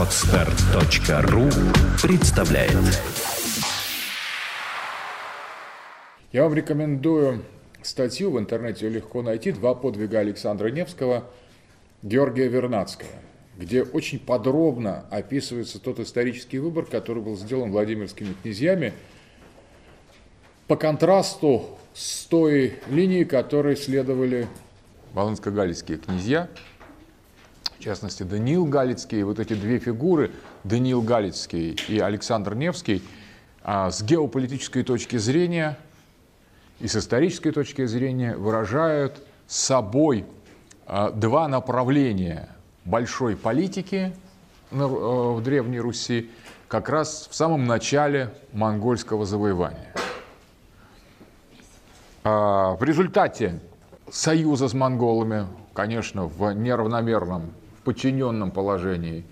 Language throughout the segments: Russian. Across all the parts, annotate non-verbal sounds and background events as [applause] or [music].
Отстар.ру представляет. Я вам рекомендую статью, в интернете легко найти, «Два подвига Александра Невского, Георгия Вернадского», где очень подробно описывается тот исторический выбор, который был сделан Владимирскими князьями по контрасту с той линией, которой следовали Волынско-Галицкие князья, в частности, Даниил Галицкий, вот эти две фигуры, Даниил Галицкий и Александр Невский, а, с геополитической точки зрения и с исторической точки зрения выражают собой а, два направления большой политики э, в Древней Руси как раз в самом начале монгольского завоевания. А, в результате союза с монголами, конечно, в неравномерном, в подчиненном положении,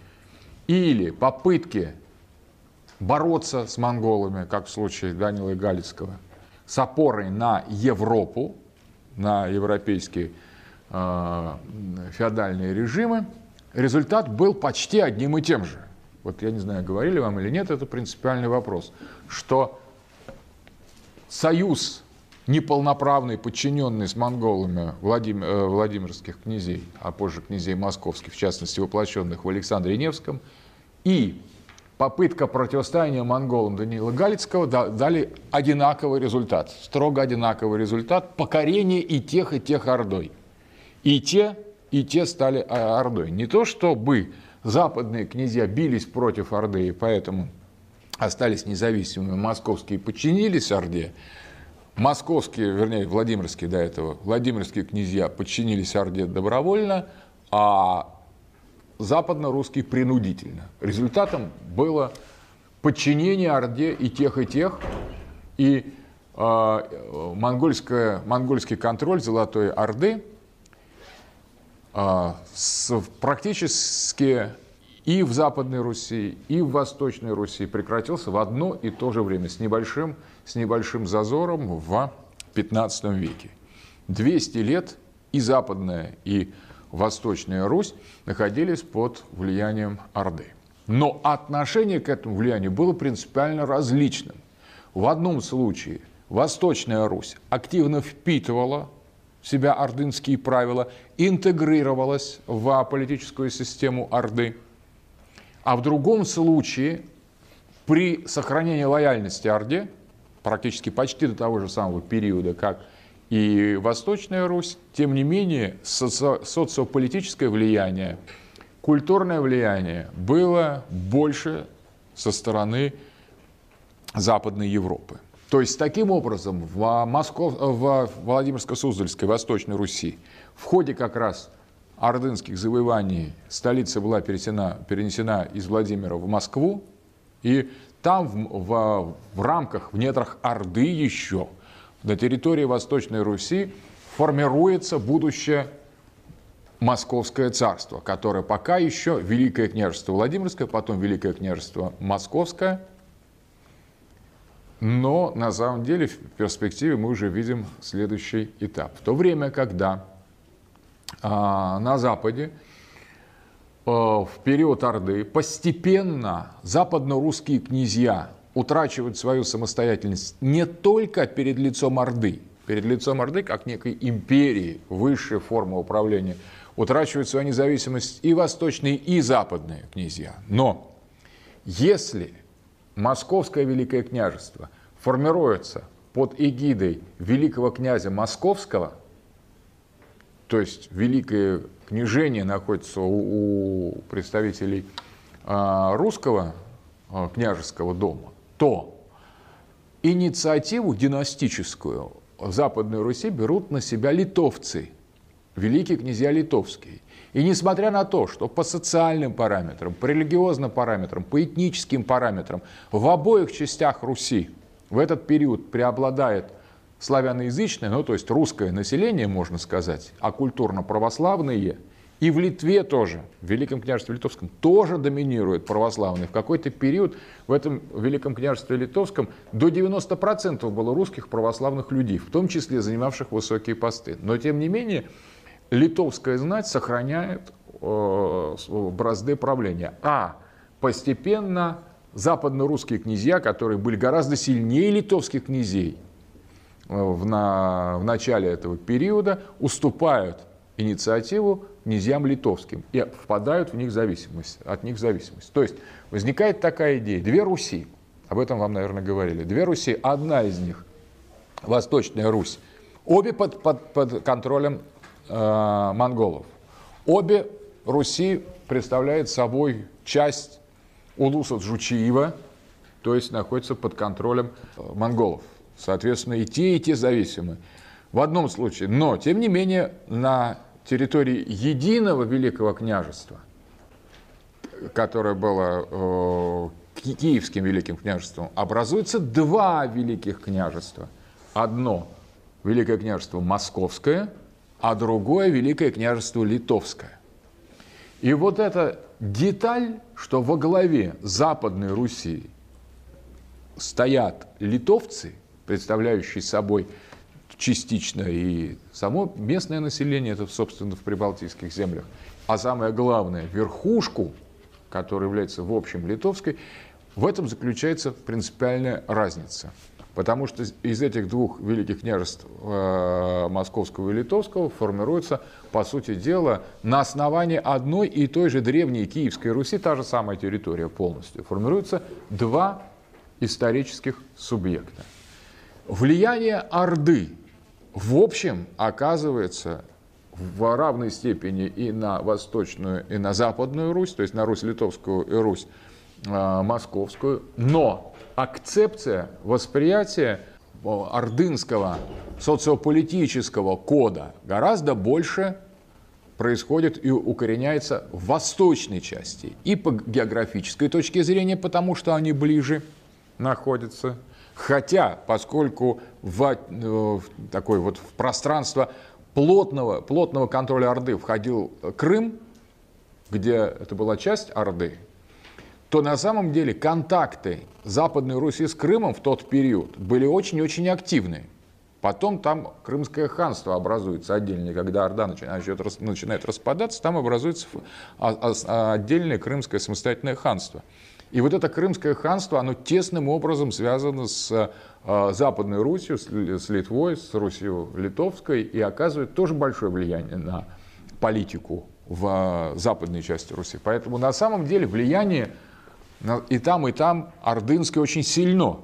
или попытки бороться с монголами, как в случае Данила Галицкого, с опорой на Европу, на европейские э, феодальные режимы, результат был почти одним и тем же. Вот я не знаю, говорили вам или нет, это принципиальный вопрос, что союз неполноправный подчиненный с монголами Владим, э, Владимирских князей, а позже князей московских, в частности воплощенных в Александре Невском, и попытка противостояния монголам Даниила Галицкого дали одинаковый результат, строго одинаковый результат покорения и тех, и тех Ордой. И те, и те стали а, Ордой. Не то, чтобы западные князья бились против Орды, и поэтому остались независимыми, московские подчинились Орде, Московские, вернее, Владимирские до этого, Владимирские князья подчинились Орде добровольно, а западно-русские принудительно. Результатом было подчинение Орде и тех, и тех, и э, монгольский контроль Золотой Орды э, с, практически и в Западной Руси, и в Восточной Руси прекратился в одно и то же время с небольшим, с небольшим зазором в XV веке. 200 лет и Западная, и Восточная Русь находились под влиянием Орды. Но отношение к этому влиянию было принципиально различным. В одном случае Восточная Русь активно впитывала в себя ордынские правила, интегрировалась в политическую систему Орды – а в другом случае при сохранении лояльности Орде, практически почти до того же самого периода, как и Восточная Русь, тем не менее соци- социополитическое влияние, культурное влияние было больше со стороны Западной Европы. То есть, таким образом, в, Москов... в Владимирско-Суздальской Восточной Руси в ходе как раз ордынских завоеваний столица была перенесена, перенесена из Владимира в Москву, и там в, в, в рамках, в недрах Орды еще, на территории Восточной Руси формируется будущее Московское царство, которое пока еще Великое княжество Владимирское, потом Великое княжество Московское. Но на самом деле в перспективе мы уже видим следующий этап. В то время, когда а, на Западе в период Орды постепенно западно-русские князья утрачивают свою самостоятельность не только перед лицом Орды, перед лицом Орды как некой империи, высшей формы управления, утрачивают свою независимость и восточные, и западные князья. Но если Московское Великое княжество формируется под эгидой великого князя Московского – то есть великое княжение находится у, у представителей а, русского а, княжеского дома, то инициативу династическую в Западной Руси берут на себя литовцы, великие князья литовские. И несмотря на то, что по социальным параметрам, по религиозным параметрам, по этническим параметрам в обоих частях Руси в этот период преобладает славяноязычное, ну то есть русское население, можно сказать, а культурно-православные, и в Литве тоже, в Великом княжестве Литовском, тоже доминируют православные. В какой-то период в этом Великом княжестве Литовском до 90% было русских православных людей, в том числе занимавших высокие посты. Но тем не менее, литовская знать сохраняет э, бразды правления. А постепенно западно-русские князья, которые были гораздо сильнее литовских князей э, в, на, в начале этого периода, уступают инициативу князьям литовским и впадают в них зависимость, от них зависимость. То есть возникает такая идея, две Руси, об этом вам, наверное, говорили, две Руси, одна из них, Восточная Русь, обе под, под, под контролем э, монголов. Обе Руси представляют собой часть Улуса Джучиева, то есть находится под контролем э, монголов. Соответственно, и те, и те зависимы. В одном случае, но, тем не менее, на территории единого Великого княжества, которое было э, Киевским Великим княжеством, образуется два Великих княжества. Одно Великое княжество Московское, а другое Великое княжество Литовское. И вот эта деталь, что во главе Западной Руси стоят литовцы, представляющие собой частично и само местное население, это, собственно, в прибалтийских землях, а самое главное, верхушку, которая является в общем литовской, в этом заключается принципиальная разница. Потому что из этих двух великих княжеств э, Московского и Литовского формируется, по сути дела, на основании одной и той же древней Киевской Руси, та же самая территория полностью, формируются два исторических субъекта. Влияние Орды в общем оказывается в равной степени и на Восточную, и на Западную Русь, то есть на Русь Литовскую и Русь э, Московскую, но акцепция, восприятие ордынского социополитического кода гораздо больше происходит и укореняется в восточной части. И по географической точке зрения, потому что они ближе находятся, Хотя, поскольку в, э, в такое вот в пространство плотного, плотного контроля Орды входил Крым, где это была часть Орды, то на самом деле контакты Западной Руси с Крымом в тот период были очень-очень активны. Потом там Крымское ханство образуется отдельно, когда Орда начинает, начинает распадаться, там образуется а, а, отдельное Крымское самостоятельное ханство. И вот это Крымское ханство, оно тесным образом связано с э, Западной Русью, с, Литвой, с Русью Литовской и оказывает тоже большое влияние на политику в э, западной части Руси. Поэтому на самом деле влияние и там, и там ордынское очень сильно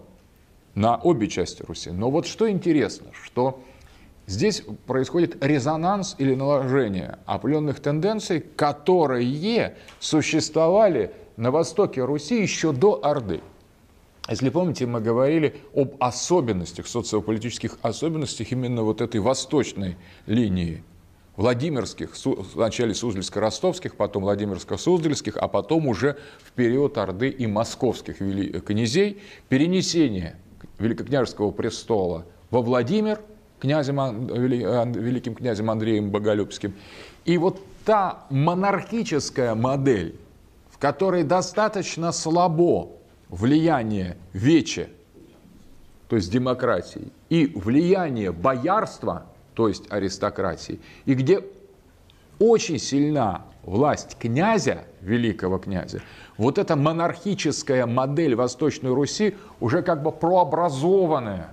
на обе части Руси. Но вот что интересно, что здесь происходит резонанс или наложение определенных тенденций, которые существовали на востоке Руси еще до Орды. Если помните, мы говорили об особенностях, социополитических особенностях именно вот этой восточной линии Владимирских, вначале Суздальско-Ростовских, потом Владимирско-Суздальских, а потом уже в период Орды и московских князей, перенесение Великокняжеского престола во Владимир князем, великим князем Андреем Боголюбским. И вот та монархическая модель в которой достаточно слабо влияние вече, то есть демократии, и влияние боярства, то есть аристократии, и где очень сильна власть князя, великого князя, вот эта монархическая модель Восточной Руси, уже как бы прообразованная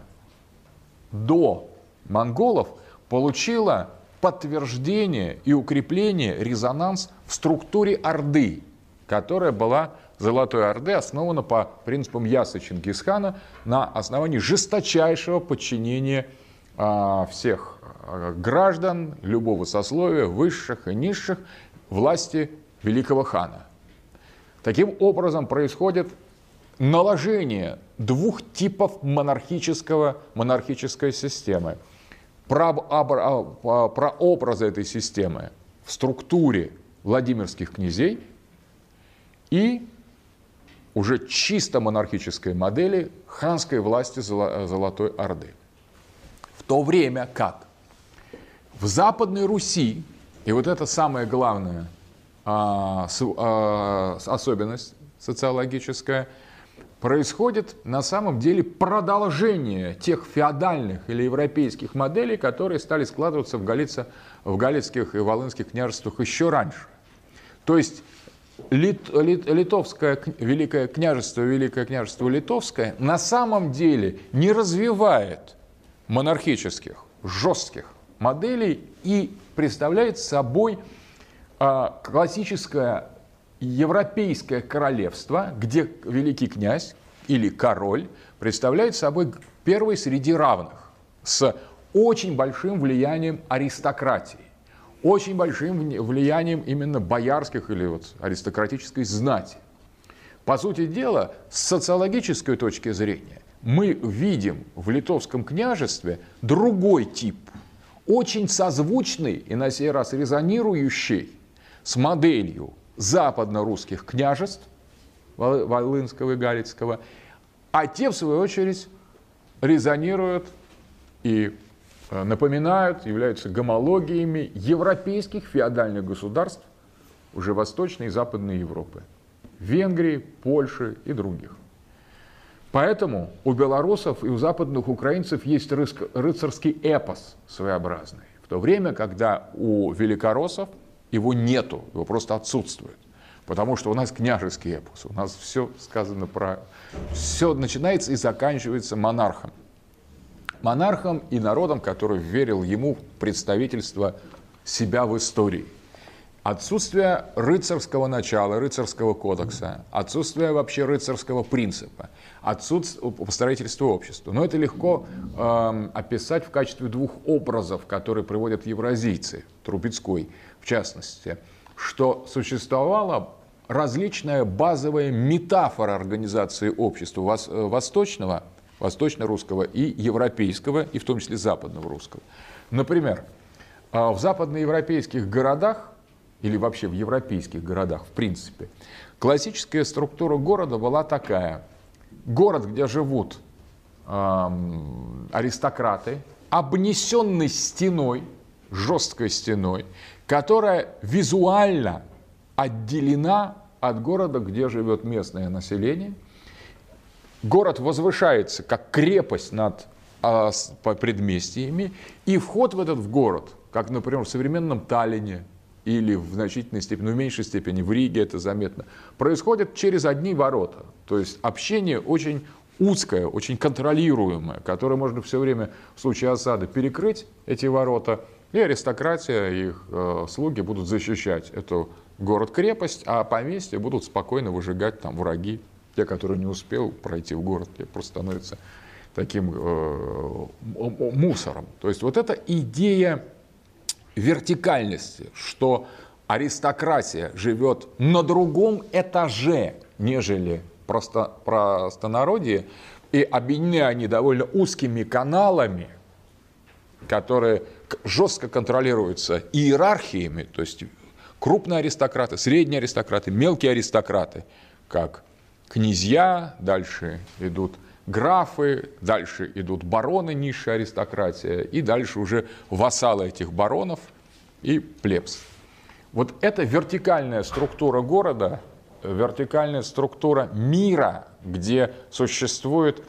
до монголов, получила подтверждение и укрепление, резонанс в структуре Орды которая была Золотой Орды основана по принципам Ясы Чингисхана на основании жесточайшего подчинения а, всех а, граждан любого сословия, высших и низших, власти великого хана. Таким образом происходит наложение двух типов монархического, монархической системы. А, прообразы этой системы в структуре Владимирских князей – и уже чисто монархической модели ханской власти Золотой Орды. В то время как в Западной Руси, и вот это самая главная а, а, особенность социологическая, происходит на самом деле продолжение тех феодальных или европейских моделей, которые стали складываться в, Галице, в галицких и волынских княжествах еще раньше. То есть Лит, Лит, Литовское Великое княжество, Великое княжество Литовское на самом деле не развивает монархических, жестких моделей и представляет собой а, классическое европейское королевство, где великий князь или король представляет собой первый среди равных с очень большим влиянием аристократии, очень большим влиянием именно боярских или вот аристократической знати. По сути дела, с социологической точки зрения, мы видим в литовском княжестве другой тип, очень созвучный и на сей раз резонирующий с моделью западно-русских княжеств, Волынского и Галицкого, а те, в свою очередь, резонируют и напоминают, являются гомологиями европейских феодальных государств уже Восточной и Западной Европы. Венгрии, Польши и других. Поэтому у белорусов и у западных украинцев есть рыцарский эпос своеобразный. В то время, когда у великороссов его нету, его просто отсутствует. Потому что у нас княжеский эпос, у нас все сказано про... Все начинается и заканчивается монархом. Монархом и народом, который верил ему представительство себя в истории – Отсутствие рыцарского начала, рыцарского кодекса, отсутствие вообще рыцарского принципа, отсутствие построительства общества. Но это легко э, описать в качестве двух образов, которые приводят евразийцы, Трубецкой в частности, что существовала различная базовая метафора организации общества э, восточного, восточно-русского и европейского, и в том числе западного русского. Например, э, в западноевропейских городах или вообще в европейских городах, в принципе, классическая структура города была такая. Город, где живут эм, аристократы, обнесенный стеной, жесткой стеной, которая визуально отделена от города, где живет местное население. Город возвышается как крепость над э, предместьями, и вход в этот в город, как, например, в современном Таллине, или в значительной степени, ну, в меньшей степени в Риге это заметно, происходит через одни ворота. То есть общение очень узкое, очень контролируемое, которое можно все время в случае осады перекрыть эти ворота, и аристократия, их э, слуги будут защищать эту город-крепость, а поместья будут спокойно выжигать там враги, те, которые не успел пройти в город, те просто становятся таким э, мусором. То есть вот эта идея вертикальности, что аристократия живет на другом этаже, нежели просто простонародье, и объединены они довольно узкими каналами, которые жестко контролируются иерархиями, то есть крупные аристократы, средние аристократы, мелкие аристократы, как князья, дальше идут графы, дальше идут бароны, низшая аристократия, и дальше уже вассалы этих баронов и плебс. Вот эта вертикальная структура города, вертикальная структура мира, где существуют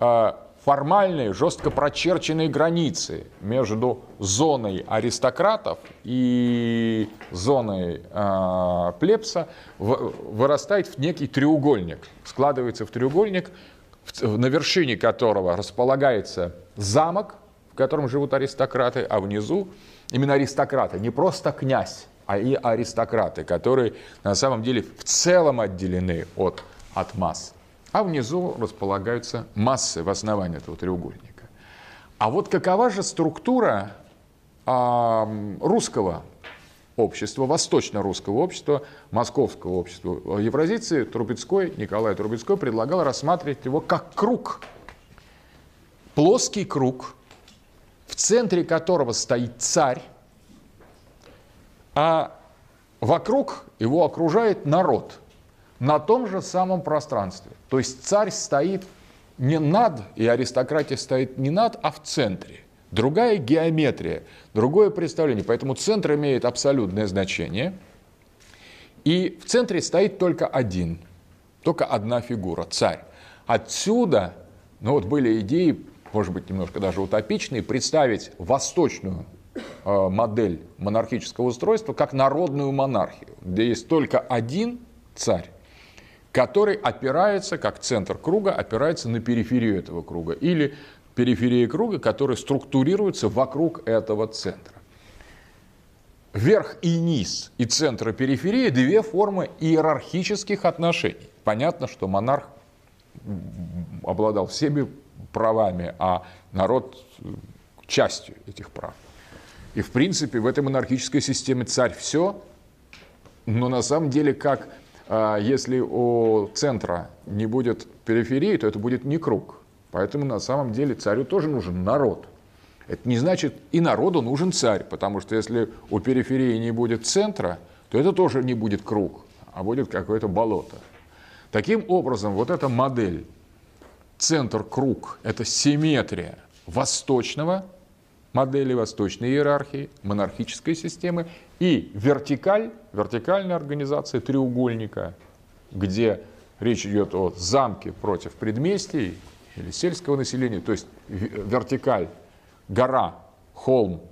э, формальные, жестко прочерченные границы между зоной аристократов и зоной э, плебса, вырастает в некий треугольник, складывается в треугольник, на вершине которого располагается замок, в котором живут аристократы, а внизу именно аристократы, не просто князь, а и аристократы, которые на самом деле в целом отделены от, от масс. А внизу располагаются массы в основании этого треугольника. А вот какова же структура э, русского общества, восточно-русского общества, московского общества. Евразийцы Трубецкой, Николай Трубецкой предлагал рассматривать его как круг. Плоский круг, в центре которого стоит царь, а вокруг его окружает народ на том же самом пространстве. То есть царь стоит не над, и аристократия стоит не над, а в центре. Другая геометрия, другое представление. Поэтому центр имеет абсолютное значение. И в центре стоит только один, только одна фигура, царь. Отсюда, ну вот были идеи, может быть, немножко даже утопичные, представить восточную э, модель монархического устройства как народную монархию, где есть только один царь, который опирается, как центр круга, опирается на периферию этого круга. Или периферии круга, которая структурируется вокруг этого центра. Верх и низ и центр и периферия – две формы иерархических отношений. Понятно, что монарх обладал всеми правами, а народ – частью этих прав. И, в принципе, в этой монархической системе царь все, но на самом деле, как если у центра не будет периферии, то это будет не круг. Поэтому на самом деле царю тоже нужен народ. Это не значит, и народу нужен царь, потому что если у периферии не будет центра, то это тоже не будет круг, а будет какое-то болото. Таким образом, вот эта модель центр-круг – это симметрия восточного модели восточной иерархии, монархической системы и вертикаль, вертикальная организация треугольника, где речь идет о замке против предместий или сельского населения, то есть вертикаль, гора, холм,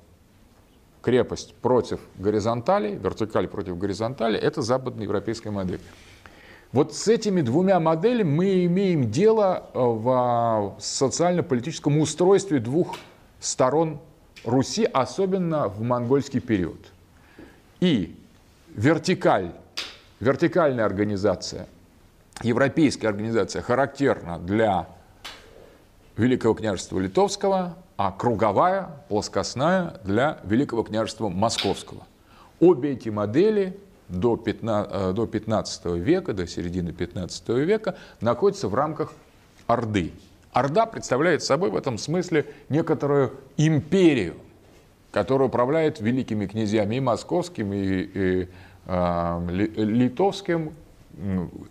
крепость против горизонтали, вертикаль против горизонтали, это западноевропейская модель. Вот с этими двумя моделями мы имеем дело э, в социально-политическом устройстве двух сторон Руси, особенно в монгольский период. И вертикаль, вертикальная организация, европейская организация характерна для Великого княжества Литовского, а круговая, плоскостная для Великого княжества Московского. Обе эти модели до 15, э, до 15 века, до середины 15 века находятся в рамках Орды. Орда представляет собой в этом смысле некоторую империю, которая управляет великими князьями и московским, и, и э, литовским,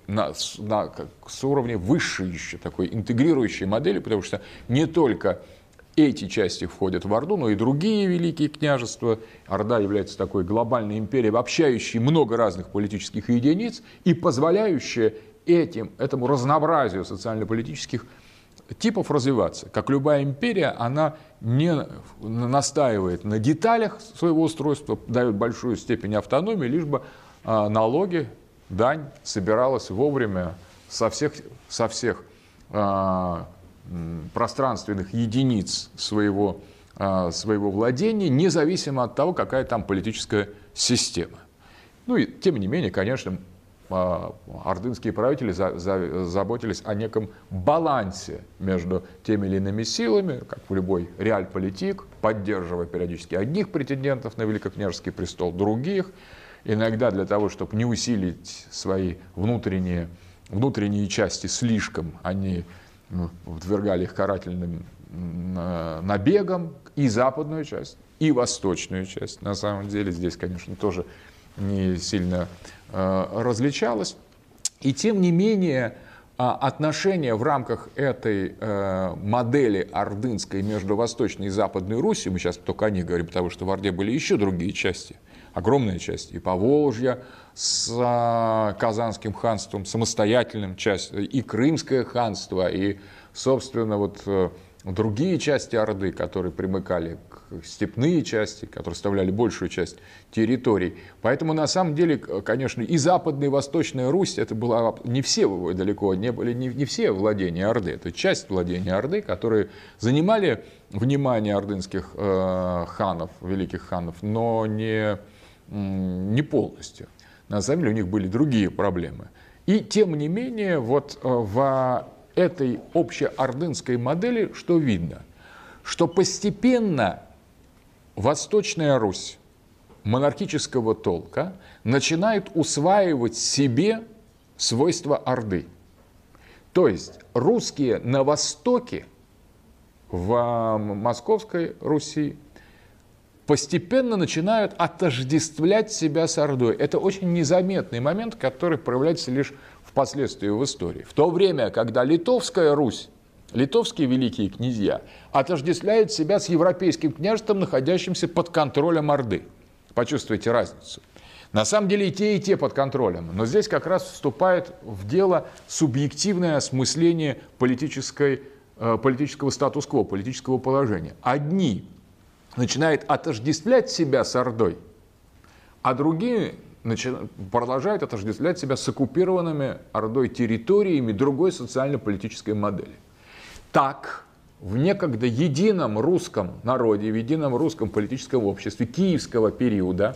на, на, с уровня высшей еще такой интегрирующей модели, потому что не только эти части входят в Орду, но и другие великие княжества. Орда является такой глобальной империей, обобщающей много разных политических единиц и позволяющая этим, этому разнообразию социально-политических типов развиваться. Как любая империя, она не настаивает на деталях своего устройства, дает большую степень автономии, лишь бы а, налоги, дань собиралась вовремя со всех, со всех а, пространственных единиц своего, а, своего владения, независимо от того, какая там политическая система. Ну и тем не менее, конечно, ордынские правители за, за, заботились о неком балансе между теми или иными силами, как в любой реаль-политик, поддерживая периодически одних претендентов на великокняжеский престол, других, иногда для того, чтобы не усилить свои внутренние, внутренние части слишком, они подвергали их карательным набегам и западную часть, и восточную часть. На самом деле здесь, конечно, тоже не сильно различалось. И тем не менее, а, отношения в рамках этой э, модели ордынской между Восточной и Западной Русью, мы сейчас только о них говорим, потому что в Орде были еще другие части, огромная часть, и Поволжья с э, Казанским ханством, самостоятельным часть, и Крымское ханство, и, собственно, вот э, другие части Орды, которые примыкали степные части, которые составляли большую часть территорий. Поэтому на самом деле, конечно, и Западная, и Восточная Русь, это была не все далеко, не были не, не все владения Орды, это часть владения Орды, которые занимали внимание ордынских э, ханов, великих ханов, но не, не полностью. На самом деле у них были другие проблемы. И тем не менее, вот э, в этой общеордынской модели что видно? Что постепенно Восточная Русь монархического толка начинает усваивать себе свойства Орды. То есть русские на Востоке, в Московской Руси, постепенно начинают отождествлять себя с Ордой. Это очень незаметный момент, который проявляется лишь впоследствии в истории. В то время, когда Литовская Русь, литовские великие князья, отождествляют себя с европейским княжеством, находящимся под контролем Орды. Почувствуйте разницу. На самом деле и те, и те под контролем. Но здесь как раз вступает в дело субъективное осмысление политической, э, политического статус-кво, политического положения. Одни начинают отождествлять себя с Ордой, а другие продолжают отождествлять себя с оккупированными Ордой территориями другой социально-политической модели. Так, в некогда едином русском народе, в едином русском политическом обществе киевского периода,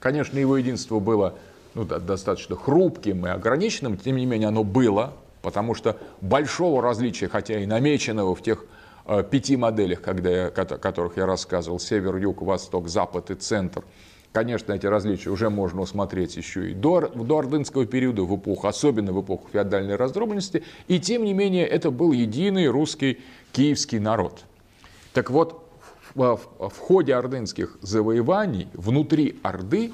конечно, его единство было ну, достаточно хрупким и ограниченным, тем не менее оно было, потому что большого различия, хотя и намеченного в тех э, пяти моделях, когда я, которых я рассказывал, север, юг, восток, запад и центр, конечно, эти различия уже можно усмотреть еще и до, до ордынского периода, в эпоху, особенно в эпоху феодальной раздробленности, и тем не менее это был единый русский киевский народ. Так вот, в, в, ходе ордынских завоеваний внутри Орды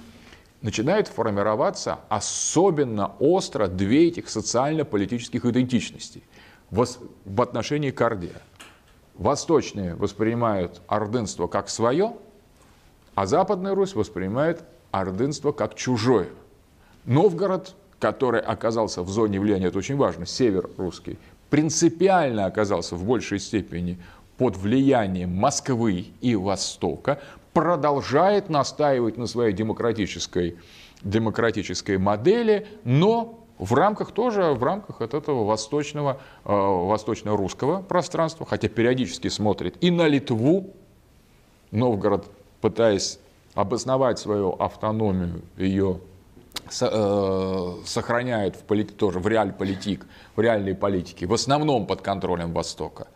начинает формироваться особенно остро две этих социально-политических идентичностей в, в отношении к Орде. Восточные воспринимают ордынство как свое, а Западная Русь воспринимает ордынство как чужое. Новгород, который оказался в зоне влияния, это очень важно, север русский, принципиально оказался в большей степени под влиянием Москвы и Востока, продолжает настаивать на своей демократической, демократической модели, но в рамках тоже, в рамках от этого восточного, э, восточно-русского пространства, хотя периодически смотрит и на Литву, Новгород, пытаясь обосновать свою автономию, ее э, сохраняет в полит, тоже в реаль-политик, в реальной политике, в основном под контролем Востока.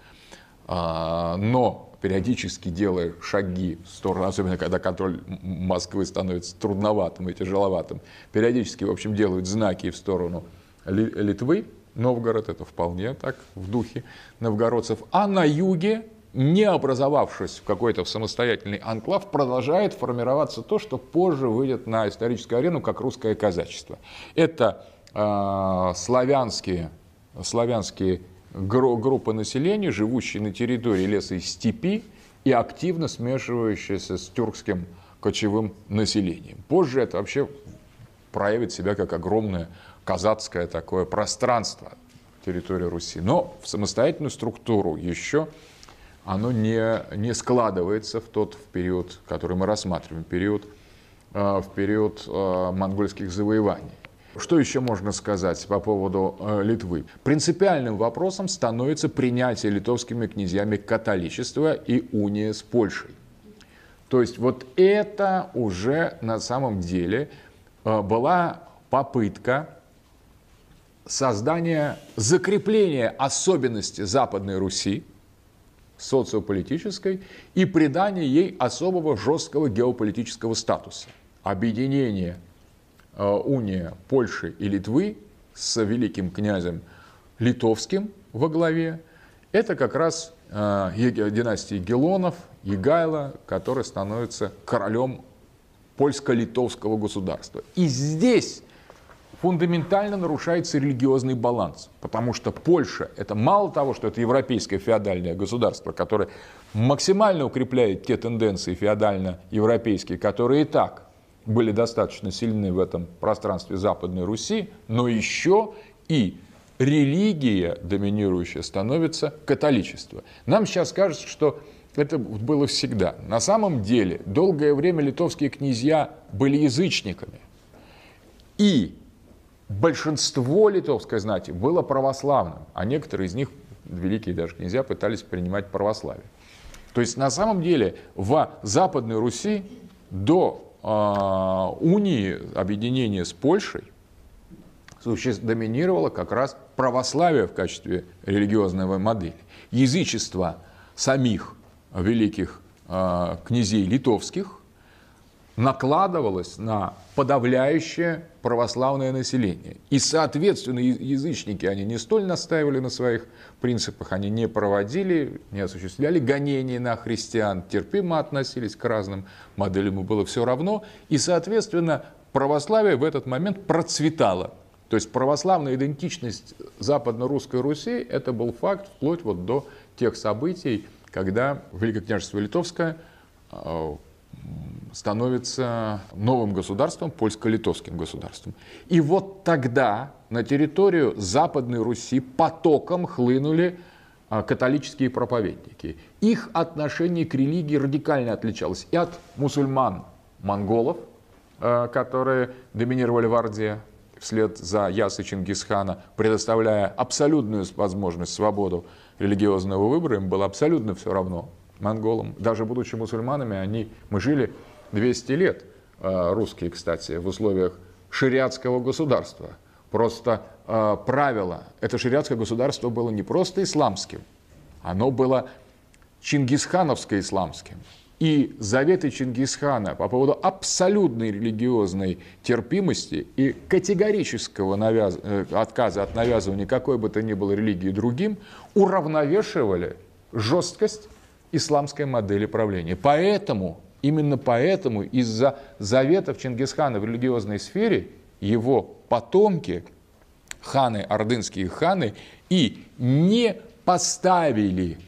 А, но периодически делая шаги в сторону, особенно когда контроль Москвы становится трудноватым и тяжеловатым, периодически, в общем, делают знаки в сторону Литвы, Новгород, это вполне так в духе новгородцев, а на юге, не образовавшись в какой-то самостоятельный анклав, продолжает формироваться то, что позже выйдет на историческую арену как русское казачество. Это э, славянские, славянские группа населения, живущая на территории леса и степи и активно смешивающаяся с тюркским кочевым населением. Позже это вообще проявит себя как огромное казацкое такое пространство территории Руси. Но в самостоятельную структуру еще оно не, не складывается в тот в период, который мы рассматриваем, период, э, в период э, монгольских завоеваний. Что еще можно сказать по поводу э, Литвы? Принципиальным вопросом становится принятие литовскими князьями католичества и уния с Польшей. То есть вот это уже на самом деле э, была попытка создания, закрепления особенности Западной Руси, социополитической, и придания ей особого жесткого геополитического статуса. Объединение Э, уния Польши и Литвы с великим князем Литовским во главе, это как раз э, династии Гелонов, Егайла, который становится королем польско-литовского государства. И здесь фундаментально нарушается религиозный баланс, потому что Польша – это мало того, что это европейское феодальное государство, которое максимально укрепляет те тенденции феодально-европейские, которые и так были достаточно сильны в этом пространстве Западной Руси, но еще и религия доминирующая становится католичество. Нам сейчас кажется, что это было всегда. На самом деле долгое время литовские князья были язычниками. И большинство литовской знати было православным, а некоторые из них, великие даже князья, пытались принимать православие. То есть на самом деле в Западной Руси до а, унии, объединения с Польшей, доминировало как раз православие в качестве религиозной модели. Язычество самих великих а, князей литовских накладывалось на подавляющее православное население. И, соответственно, язычники, они не столь настаивали на своих принципах, они не проводили, не осуществляли гонения на христиан, терпимо относились к разным моделям, и было все равно. И, соответственно, православие в этот момент процветало. То есть православная идентичность западно-русской Руси – это был факт вплоть вот до тех событий, когда Великое княжество Литовское а, становится новым государством, польско-литовским государством. И вот тогда на территорию Западной Руси потоком хлынули а, католические проповедники. Их отношение к религии радикально отличалось и от мусульман, монголов, э, которые доминировали в Орде вслед за Ясы Чингисхана, предоставляя абсолютную возможность, свободу религиозного выбора, им было абсолютно все равно, монголам. Даже будучи мусульманами, они, мы жили 200 лет, э, русские, кстати, в условиях шариатского государства. Просто э, правило, это шариатское государство было не просто исламским, оно было чингисхановско-исламским. И заветы Чингисхана по поводу абсолютной религиозной терпимости и категорического навяз... Э, отказа от навязывания какой бы то ни было религии другим уравновешивали жесткость исламской модели правления. Поэтому, именно поэтому из-за заветов Чингисхана в религиозной сфере его потомки, ханы, ордынские ханы, и не поставили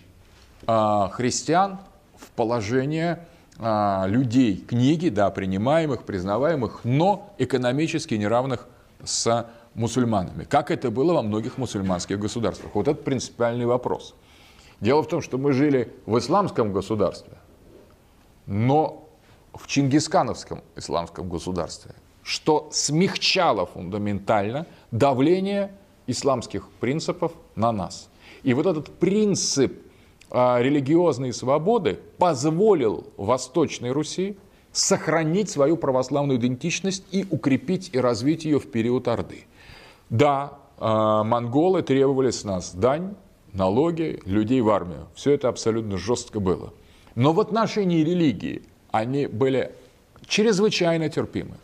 а, христиан в положение а, людей, книги, да, принимаемых, признаваемых, но экономически неравных с мусульманами, как это было во многих мусульманских государствах. Вот это принципиальный вопрос. Дело в том, что мы жили в исламском государстве, но в чингисхановском исламском государстве, что смягчало фундаментально давление исламских принципов на нас. И вот этот принцип а, религиозной свободы позволил Восточной Руси сохранить свою православную идентичность и укрепить и развить ее в период Орды. Да, а, монголы требовали с нас дань, налоги, людей в армию. Все это абсолютно жестко было. Но в отношении религии они были чрезвычайно терпимы.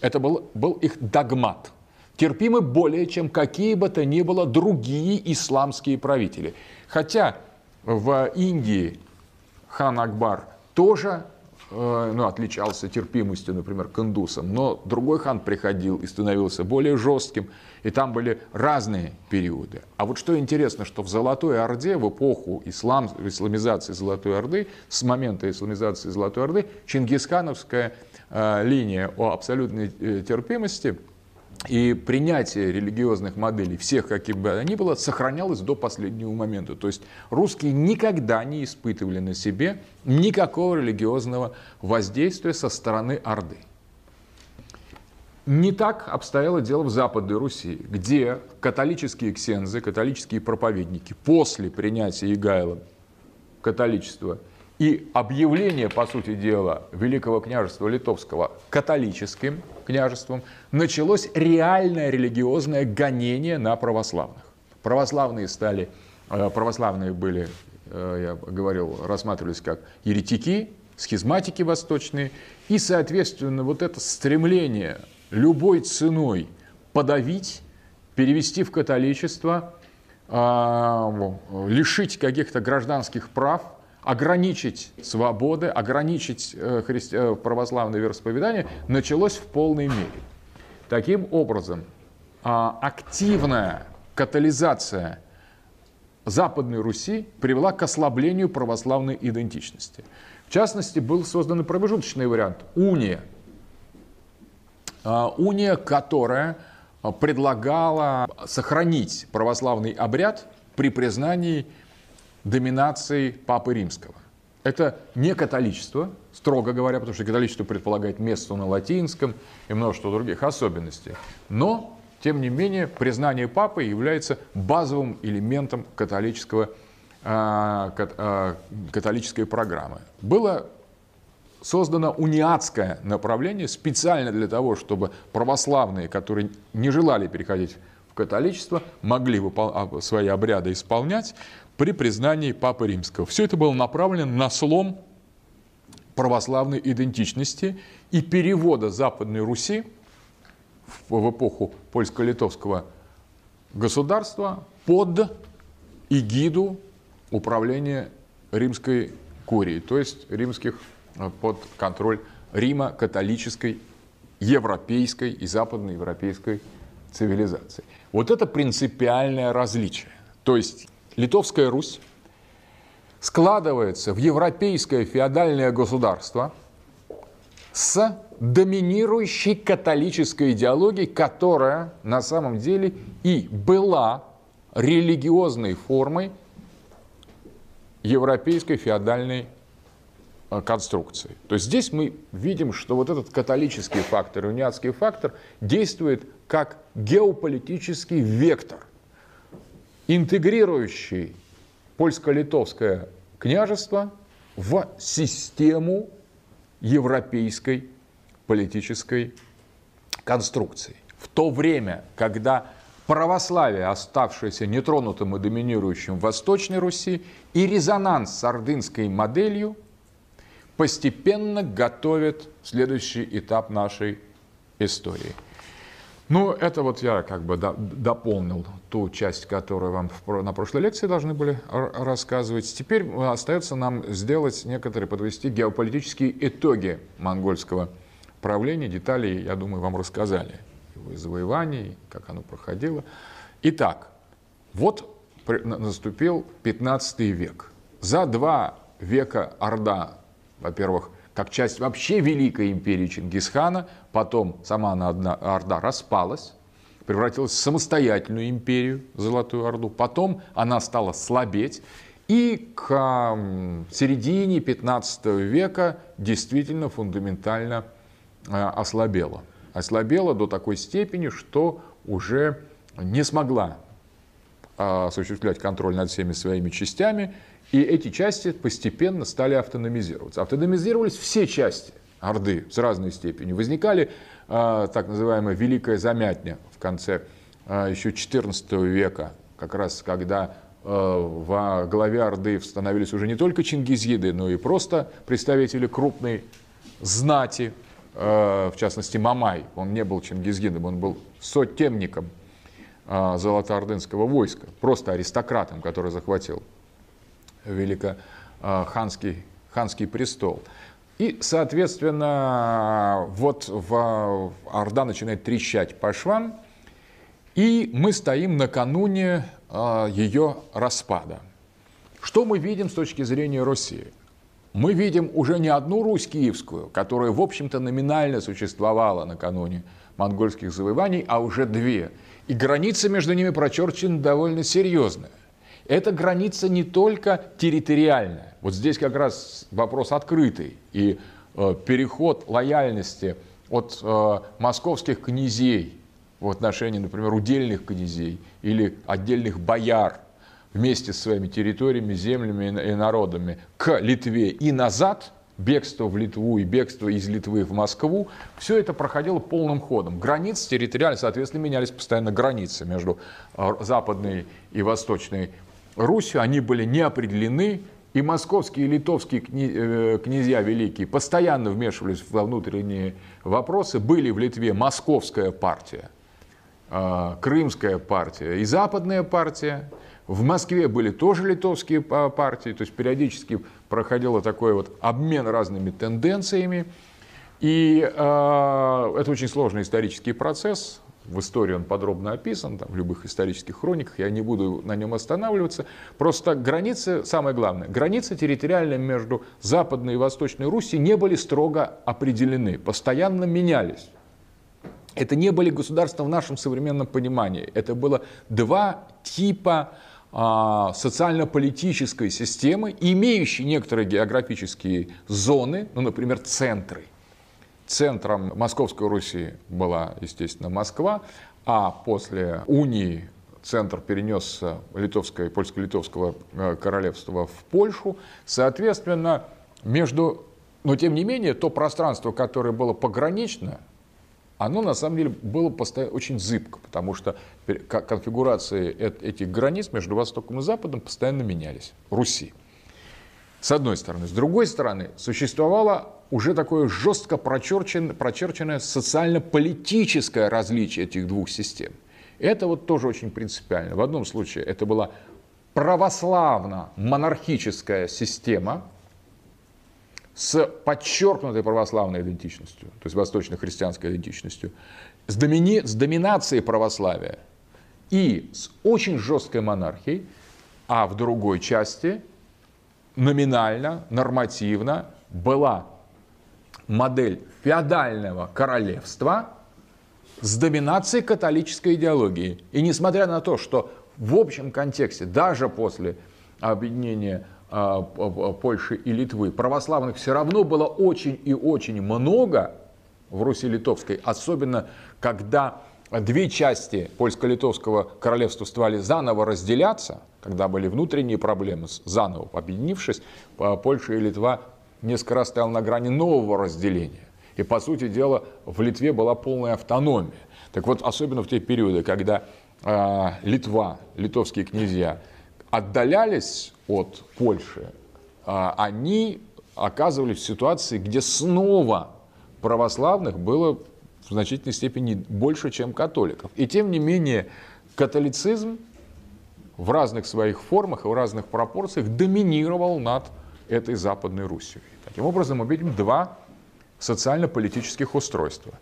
Это был, был их догмат. Терпимы более, чем какие бы то ни было другие исламские правители. Хотя в Индии хан Акбар тоже ну, отличался терпимостью, например, к индусам, но другой хан приходил и становился более жестким, и там были разные периоды. А вот что интересно, что в Золотой Орде, в эпоху ислам, исламизации Золотой Орды, с момента исламизации Золотой Орды, чингисхановская э, линия о абсолютной э, терпимости – и принятие религиозных моделей, всех каких бы они было, сохранялось до последнего момента. То есть русские никогда не испытывали на себе никакого религиозного воздействия со стороны Орды. Не так обстояло дело в Западной Руси, где католические ксензы, католические проповедники после принятия Игайла католичества и объявление, по сути дела, Великого княжества Литовского католическим княжеством, началось реальное религиозное гонение на православных. Православные стали, э, православные были, э, я говорил, рассматривались как еретики, схизматики восточные, и, соответственно, вот это стремление любой ценой подавить, перевести в католичество, а, лишить каких-то гражданских прав – ограничить свободы, ограничить э, христи... Э, православное вероисповедание началось в полной мере. Таким образом, а, активная катализация Западной Руси привела к ослаблению православной идентичности. В частности, был создан промежуточный вариант – уния. А, уния, которая предлагала сохранить православный обряд при признании доминацией Папы Римского. Это не католичество, строго говоря, потому что католичество предполагает место на латинском и множество других особенностей. Но, тем не менее, признание Папы является базовым элементом католического, э, католической программы. Было создано униатское направление специально для того, чтобы православные, которые не желали переходить в католичество, могли свои обряды исполнять при признании Папы Римского. Все это было направлено на слом православной идентичности и перевода Западной Руси в эпоху польско-литовского государства под эгиду управления римской курии, то есть римских э, под контроль Рима католической, европейской и западноевропейской цивилизации. Вот это принципиальное различие. То есть Литовская Русь складывается в европейское феодальное государство с доминирующей католической идеологией, которая на самом деле и была религиозной формой европейской феодальной э, конструкции. То есть здесь мы видим, что вот этот католический фактор, униатский фактор действует как геополитический вектор, интегрирующий польско-литовское княжество в систему европейской политической конструкции. В то время, когда православие, оставшееся нетронутым и доминирующим в Восточной Руси, и резонанс с ордынской моделью постепенно готовят следующий этап нашей истории. Ну, это вот я как бы дополнил ту часть, которую вам на прошлой лекции должны были рассказывать. Теперь остается нам сделать некоторые, подвести геополитические итоги монгольского правления. Детали, я думаю, вам рассказали его завоеваний, как оно проходило. Итак, вот наступил 15 век. За два века Орда, во-первых, как часть вообще Великой империи Чингисхана, потом сама она одна, Орда распалась, превратилась в самостоятельную империю, Золотую Орду, потом она стала слабеть, и к середине 15 века действительно фундаментально а, ослабела. Ослабела до такой степени, что уже не смогла а, осуществлять контроль над всеми своими частями, и эти части постепенно стали автономизироваться. Автономизировались все части Орды с разной степенью. Возникали а, так называемая Великая Замятня в конце а, еще XIV века, как раз когда во главе Орды становились уже не только чингизиды, но и просто представители крупной знати, Э, в частности Мамай, он не был чингизгином, он был сотемником э, золотоордынского войска, просто аристократом, который захватил великоханский э, ханский престол. И, соответственно, вот в, Орда начинает трещать по швам, и мы стоим накануне ее распада. Что мы видим с точки зрения России? мы видим уже не одну Русь киевскую, которая, в общем-то, номинально существовала накануне монгольских завоеваний, а уже две. И граница между ними прочерчена довольно серьезная. Эта граница не только территориальная. Вот здесь как раз вопрос открытый. И э, переход лояльности от э, московских князей в отношении, например, удельных князей или отдельных бояр вместе с своими территориями, землями и народами к Литве и назад, бегство в Литву и бегство из Литвы в Москву, все это проходило полным ходом. Границы территориально, соответственно, менялись постоянно границы между а, Западной и Восточной Русью. Они были не определены, и московские и литовские э, князья великие постоянно вмешивались во внутренние вопросы. Были в Литве московская партия, а, крымская партия и западная партия – в Москве были тоже литовские партии, то есть периодически проходил такой вот обмен разными тенденциями. И э, это очень сложный исторический процесс. В истории он подробно описан, там, в любых исторических хрониках, я не буду на нем останавливаться. Просто границы, самое главное, границы территориальные между Западной и Восточной Руси не были строго определены, постоянно менялись. Это не были государства в нашем современном понимании. Это было два типа а, социально-политической системы, имеющей некоторые географические зоны, ну, например, центры. Центром Московской Руси была, естественно, Москва, а после унии центр перенесся литовское, польско-литовского э, королевства в Польшу. Соответственно, между, но тем не менее, то пространство, которое было погранично оно на самом деле было постоянно очень зыбко, потому что конфигурации этих границ между Востоком и Западом постоянно менялись. Руси. С одной стороны. С другой стороны, существовало уже такое жестко прочерченное, прочерченное социально-политическое различие этих двух систем. Это вот тоже очень принципиально. В одном случае это была православно-монархическая система, с подчеркнутой православной идентичностью, то есть восточно-христианской идентичностью, с, домини... с доминацией православия и с очень жесткой монархией, а в другой части номинально, нормативно была модель феодального королевства с доминацией католической идеологии. И несмотря на то, что в общем контексте, даже после объединения э, Польши и Литвы, православных все равно было очень и очень много в Руси Литовской, особенно когда две части польско-литовского королевства стали заново разделяться, когда были внутренние проблемы, заново объединившись, Польша и Литва несколько раз стоял на грани нового разделения. И, по сути дела, в Литве была полная автономия. Так вот, особенно в те периоды, когда э, Литва, литовские князья отдалялись от Польши, э, они оказывались в ситуации, где снова православных было в значительной степени больше, чем католиков. И тем не менее, католицизм в разных своих формах и в разных пропорциях доминировал над этой Западной Русью. Таким образом, мы видим два социально-политических устройства,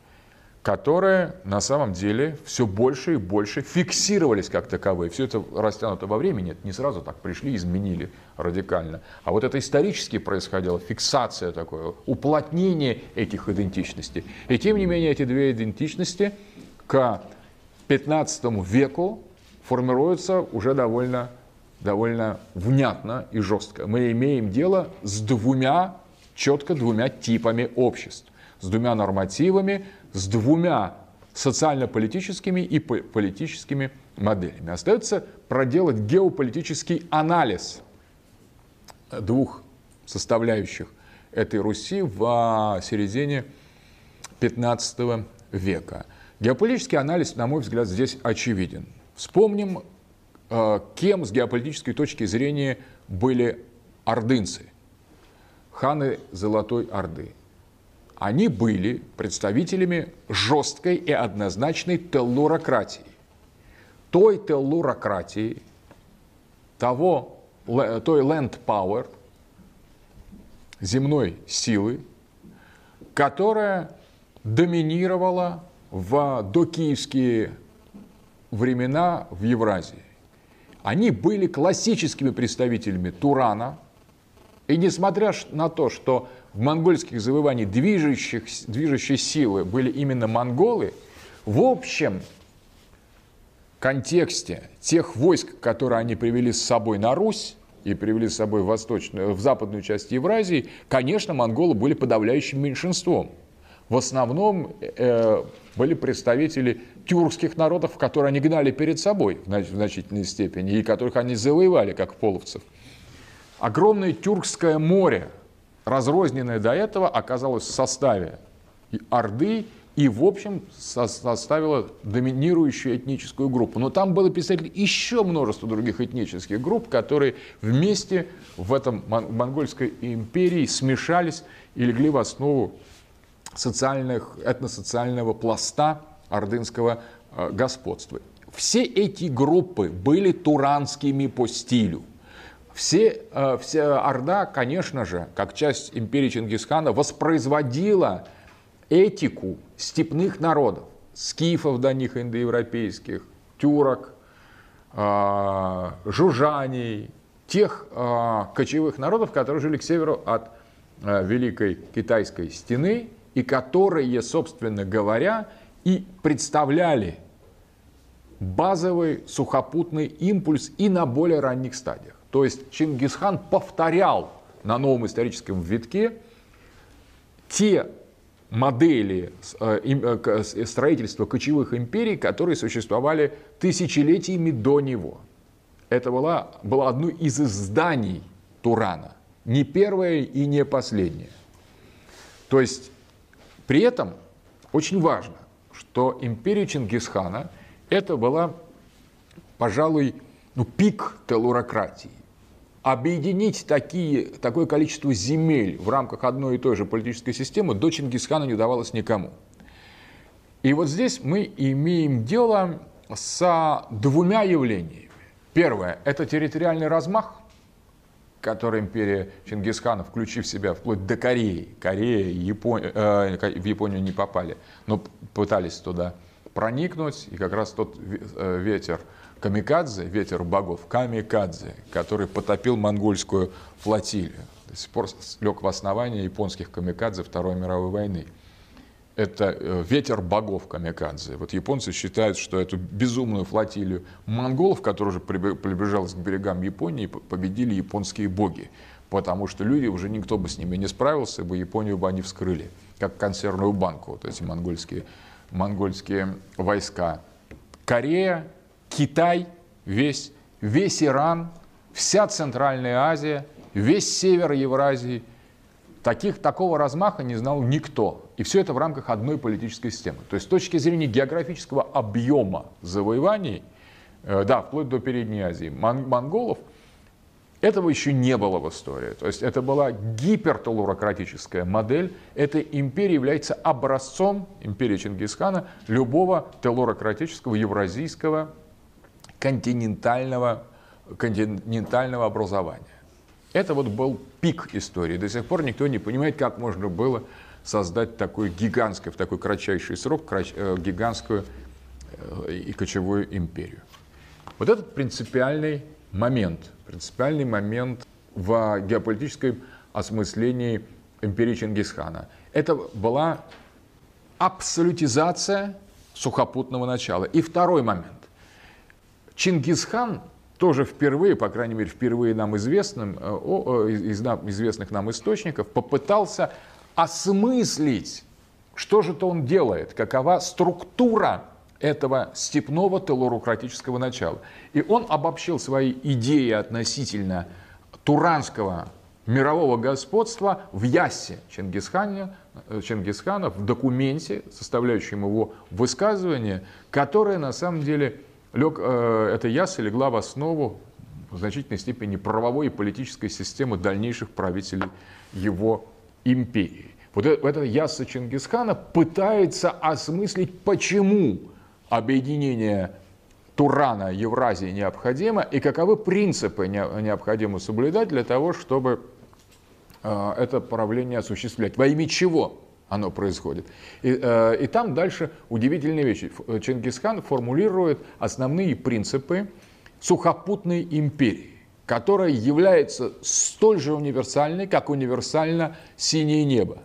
которые на самом деле все больше и больше фиксировались как таковые. Все это растянуто во времени, не сразу так пришли, изменили радикально. А вот это исторически происходило, фиксация такое, уплотнение этих идентичностей. И тем не менее эти две идентичности к 15 веку формируются уже довольно довольно внятно и жестко. Мы имеем дело с двумя четко двумя типами обществ, с двумя нормативами, с двумя социально-политическими и политическими моделями. Остается проделать геополитический анализ двух составляющих этой Руси в а, середине 15 века. Геополитический анализ, на мой взгляд, здесь очевиден. Вспомним, а, кем с геополитической точки зрения были ордынцы ханы Золотой Орды. Они были представителями жесткой и однозначной теллурократии. Той теллурократии, того, той land power, земной силы, которая доминировала в докиевские времена в Евразии. Они были классическими представителями Турана – и несмотря на то, что в монгольских завоеваниях движущих, движущие силы были именно монголы, в общем контексте тех войск, которые они привели с собой на Русь, и привели с собой в, восточную, в западную часть Евразии, конечно, монголы были подавляющим меньшинством. В основном э, были представители тюркских народов, которые они гнали перед собой в значительной степени, и которых они завоевали, как половцев. Огромное Тюркское море, разрозненное до этого, оказалось в составе Орды и, в общем, составило доминирующую этническую группу. Но там было представители еще множество других этнических групп, которые вместе в этом монгольской империи смешались и легли в основу социальных, этносоциального пласта ордынского э, господства. Все эти группы были туранскими по стилю. Все, э, вся Орда, конечно же, как часть империи Чингисхана, воспроизводила этику степных народов, скифов до них индоевропейских, тюрок, э, жужаней, тех э, кочевых народов, которые жили к северу от Великой Китайской стены и которые, собственно говоря, и представляли базовый сухопутный импульс и на более ранних стадиях. То есть Чингисхан повторял на новом историческом витке те модели э, э, строительства кочевых империй, которые существовали тысячелетиями до него. Это было, было одно из изданий Турана, не первое и не последнее. То есть при этом очень важно, что империя Чингисхана это была, пожалуй, ну, пик телурократии объединить такие, такое количество земель в рамках одной и той же политической системы до Чингисхана не удавалось никому. И вот здесь мы имеем дело с двумя явлениями. Первое – это территориальный размах, который империя Чингисхана, включив себя вплоть до Кореи, Корея, Япония, э, в Японию не попали, но пытались туда проникнуть, и как раз тот э, ветер Камикадзе, ветер богов, Камикадзе, который потопил монгольскую флотилию. До сих пор лег в основание японских камикадзе Второй мировой войны. это э, ветер богов Камикадзе. Вот японцы считают, что эту безумную флотилию монголов, которая уже приближалась к берегам Японии, победили японские боги. Потому что люди, уже никто бы с ними не справился, бы Японию бы они вскрыли, как консервную банку, вот эти монгольские, монгольские войска. Корея, Китай, весь, весь Иран, вся Центральная Азия, весь север Евразии – Таких, такого размаха не знал никто. И все это в рамках одной политической системы. То есть с точки зрения географического объема завоеваний, э, да, вплоть до Передней Азии, мон- монголов, этого еще не было в истории. То есть это была гипертелурократическая модель. Эта империя является образцом, империи Чингисхана, любого телурократического евразийского континентального, континентального образования. Это вот был пик истории. До сих пор никто не понимает, как можно было создать такой гигантскую, в такой кратчайший срок, э, гигантскую э, и кочевую империю. Вот этот принципиальный момент, принципиальный момент в геополитическом осмыслении империи Чингисхана. Это была абсолютизация сухопутного начала. И второй момент. Чингисхан тоже впервые, по крайней мере, впервые нам известным, э, из известных нам источников, попытался осмыслить, что же-то он делает, какова структура этого степного телурократического начала. И он обобщил свои идеи относительно туранского мирового господства в Ясе Чингисхана, э, Чингисхана в документе, составляющем его высказывание, которое на самом деле лег, э, эта ясля легла в основу в значительной степени правовой и политической системы дальнейших правителей его империи. Вот это, это ясса Чингисхана пытается осмыслить, почему объединение Турана Евразии необходимо и каковы принципы необходимо соблюдать для того, чтобы э, это правление осуществлять. Во имя чего? Оно происходит. И, э, и там дальше удивительные вещи. Чингисхан формулирует основные принципы сухопутной империи, которая является столь же универсальной, как универсально синее небо.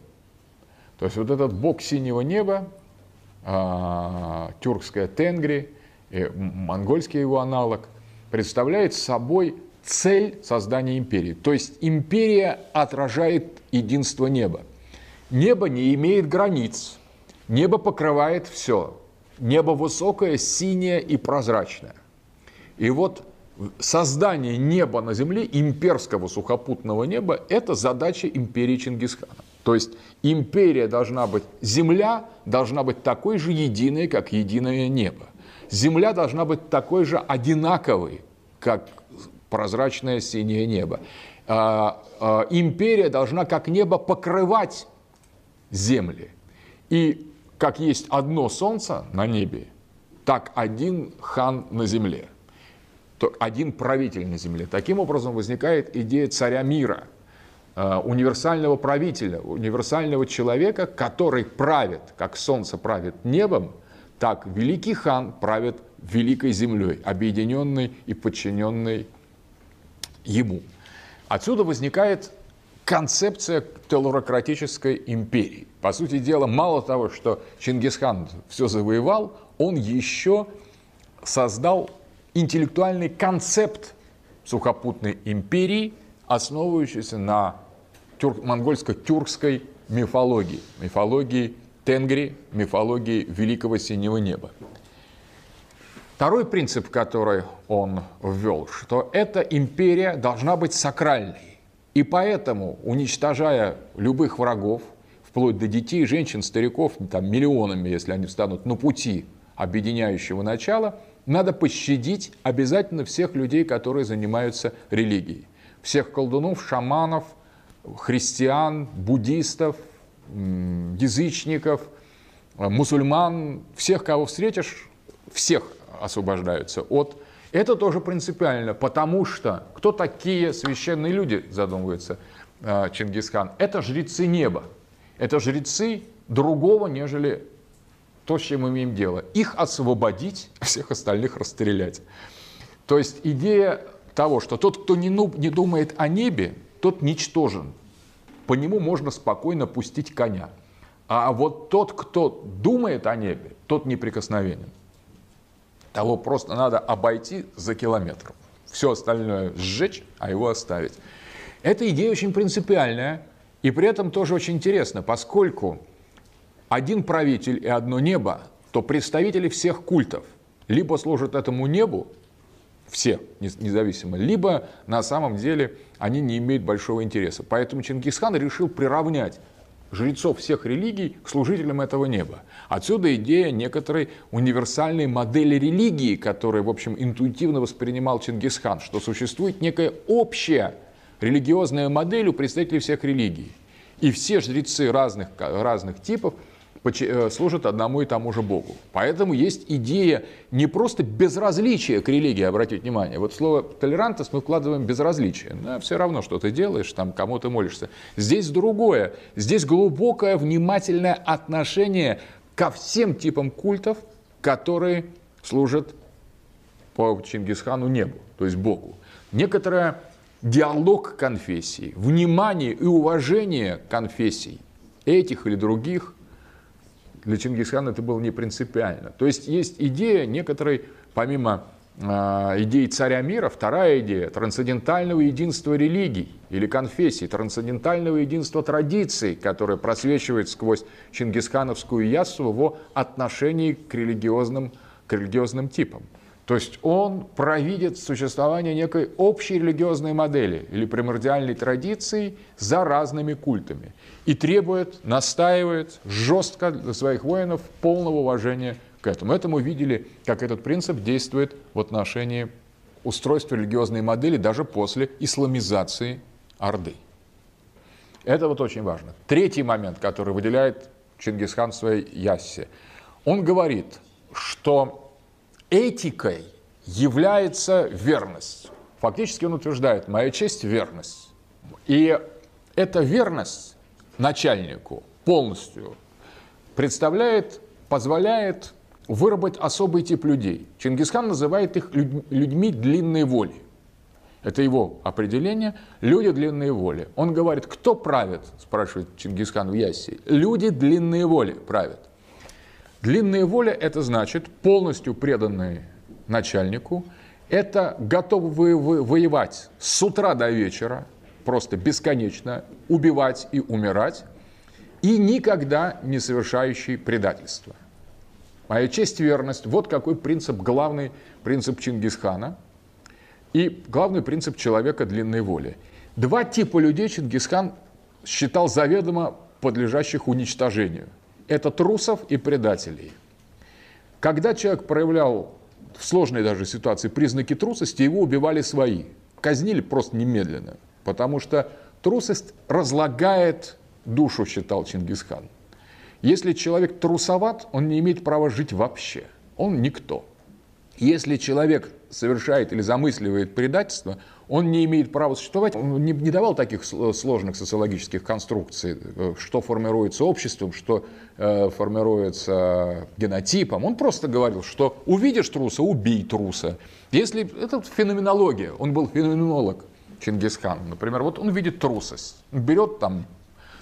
То есть вот этот бог синего неба, э, тюркская Тенгри, и монгольский его аналог, представляет собой цель создания империи. То есть империя отражает единство неба. Небо не имеет границ. Небо покрывает все. Небо высокое, синее и прозрачное. И вот создание неба на земле, имперского сухопутного неба, это задача империи Чингисхана. То есть империя должна быть, земля должна быть такой же единой, как единое небо. Земля должна быть такой же одинаковой, как прозрачное синее небо. А, а, империя должна, как небо, покрывать земли. И как есть одно солнце на небе, так один хан на земле, один правитель на земле. Таким образом возникает идея царя мира, э, универсального правителя, универсального человека, который правит, как солнце правит небом, так великий хан правит великой землей, объединенной и подчиненной ему. Отсюда возникает концепция телурократической империи. По сути дела, мало того, что Чингисхан все завоевал, он еще создал интеллектуальный концепт сухопутной империи, основывающийся на тюрк, монгольско-тюркской мифологии, мифологии Тенгри, мифологии Великого Синего Неба. Второй принцип, который он ввел, что эта империя должна быть сакральной. И поэтому, уничтожая любых врагов, вплоть до детей, женщин, стариков, там, миллионами, если они встанут на пути объединяющего начала, надо пощадить обязательно всех людей, которые занимаются религией. Всех колдунов, шаманов, христиан, буддистов, язычников, мусульман, всех, кого встретишь, всех освобождаются от это тоже принципиально, потому что кто такие священные люди, задумывается э, Чингисхан? Это жрецы неба. Это жрецы другого, нежели то, с чем мы имеем дело. Их освободить, а [laughs] всех остальных расстрелять. То есть идея того, что тот, кто не, не думает о небе, тот ничтожен. По нему можно спокойно пустить коня. А вот тот, кто думает о небе, тот неприкосновенен. Того просто надо обойти за километр. Все остальное сжечь, а его оставить. Эта идея очень принципиальная и при этом тоже очень интересна, поскольку один правитель и одно небо, то представители всех культов либо служат этому небу, все независимо, либо на самом деле они не имеют большого интереса. Поэтому Чингисхан решил приравнять жрецов всех религий к служителям этого неба. Отсюда идея некоторой универсальной модели религии, которую, в общем, интуитивно воспринимал Чингисхан, что существует некая общая религиозная модель у представителей всех религий. И все жрецы разных, разных типов – служат одному и тому же Богу. Поэтому есть идея не просто безразличия к религии, обратите внимание. Вот слово толерантность мы вкладываем безразличие. Да, все равно, что ты делаешь, там, кому ты молишься. Здесь другое. Здесь глубокое, внимательное отношение ко всем типам культов, которые служат по Чингисхану небу, то есть Богу. Некоторое диалог конфессий, внимание и уважение конфессий этих или других для Чингисхана это было не принципиально. То есть есть идея некоторой, помимо э, идеи царя мира, вторая идея трансцендентального единства религий или конфессий, трансцендентального единства традиций, которое просвечивает сквозь чингисхановскую яссу в отношении к религиозным, к религиозным типам. То есть он провидит существование некой общей религиозной модели или примордиальной традиции за разными культами и требует, настаивает жестко для своих воинов полного уважения к этому. Это мы видели, как этот принцип действует в отношении устройства религиозной модели даже после исламизации Орды. Это вот очень важно. Третий момент, который выделяет Чингисхан в своей яссе. Он говорит, что этикой является верность. Фактически он утверждает, моя честь – верность. И эта верность начальнику полностью представляет, позволяет выработать особый тип людей. Чингисхан называет их людьми длинной воли. Это его определение. Люди длинные воли. Он говорит, кто правит, спрашивает Чингисхан в Яссе. Люди длинные воли правят. Длинная воля – это значит полностью преданные начальнику, это готовы воевать с утра до вечера, просто бесконечно, убивать и умирать, и никогда не совершающий предательство. Моя честь и верность – вот какой принцип, главный принцип Чингисхана и главный принцип человека длинной воли. Два типа людей Чингисхан считал заведомо подлежащих уничтожению – это трусов и предателей. Когда человек проявлял в сложной даже ситуации признаки трусости, его убивали свои. Казнили просто немедленно. Потому что трусость разлагает душу, считал Чингисхан. Если человек трусоват, он не имеет права жить вообще. Он никто. Если человек совершает или замысливает предательство, он не имеет права существовать. Он не, не давал таких сложных социологических конструкций, э, что формируется обществом, что э, формируется генотипом. Он просто говорил, что увидишь труса, убей труса. Если это феноменология, он был феноменолог Чингисхан, например, вот он видит трусость, берет там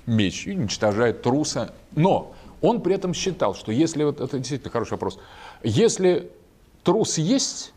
меч и уничтожает труса, но он при этом считал, что если, вот это действительно хороший вопрос, если трус есть,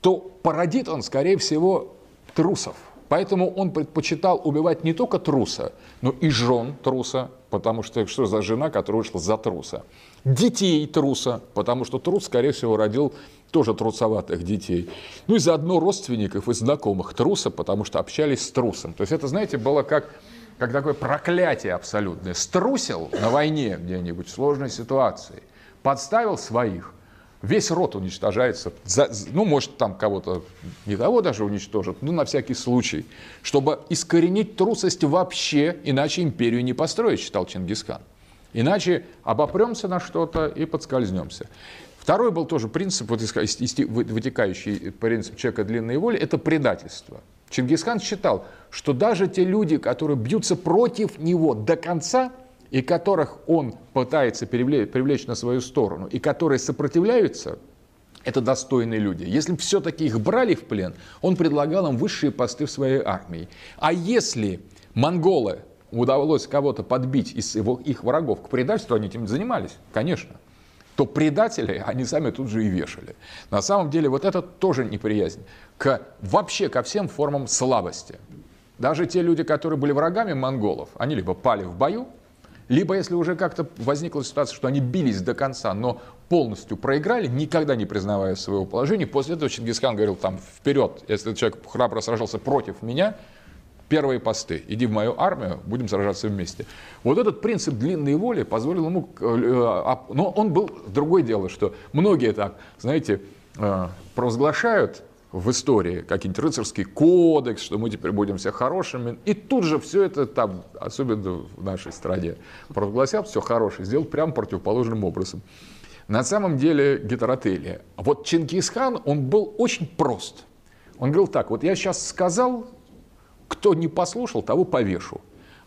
то породит он, скорее всего, трусов. Поэтому он предпочитал убивать не только труса, но и жен труса, потому что что за жена, которая вышла за труса. Детей труса, потому что трус, скорее всего, родил тоже трусоватых детей. Ну и заодно родственников и знакомых труса, потому что общались с трусом. То есть это, знаете, было как, как такое проклятие абсолютное. Струсил на войне где-нибудь в сложной ситуации, подставил своих, весь род уничтожается. За, ну, может, там кого-то не того даже уничтожат, ну, на всякий случай, чтобы искоренить трусость вообще, иначе империю не построить, считал Чингисхан. Иначе обопремся на что-то и подскользнемся. Второй был тоже принцип, вот, вытекающий принцип человека длинной воли, это предательство. Чингисхан считал, что даже те люди, которые бьются против него до конца, и которых он пытается привлечь, на свою сторону, и которые сопротивляются, это достойные люди. Если все-таки их брали в плен, он предлагал им высшие посты в своей армии. А если монголы удалось кого-то подбить из его, их врагов к предательству, они этим занимались, конечно то предатели они сами тут же и вешали. На самом деле вот это тоже неприязнь к, вообще ко всем формам слабости. Даже те люди, которые были врагами монголов, они либо пали в бою, либо если уже как-то возникла ситуация, что они бились до конца, но полностью проиграли, никогда не признавая своего положения. После этого Чингисхан говорил там вперед, если человек храбро сражался против меня, первые посты, иди в мою армию, будем сражаться вместе. Вот этот принцип длинной воли позволил ему, э, а, но он был, другое дело, что многие так, знаете, э, провозглашают в истории какие-нибудь рыцарский кодекс, что мы теперь будем все хорошими. И тут же все это там, особенно в нашей стране, провозгласят все хорошее, сделал прямо противоположным образом. На самом деле гетеротелия. Вот Чингисхан, он был очень прост. Он говорил так, вот я сейчас сказал, кто не послушал, того повешу.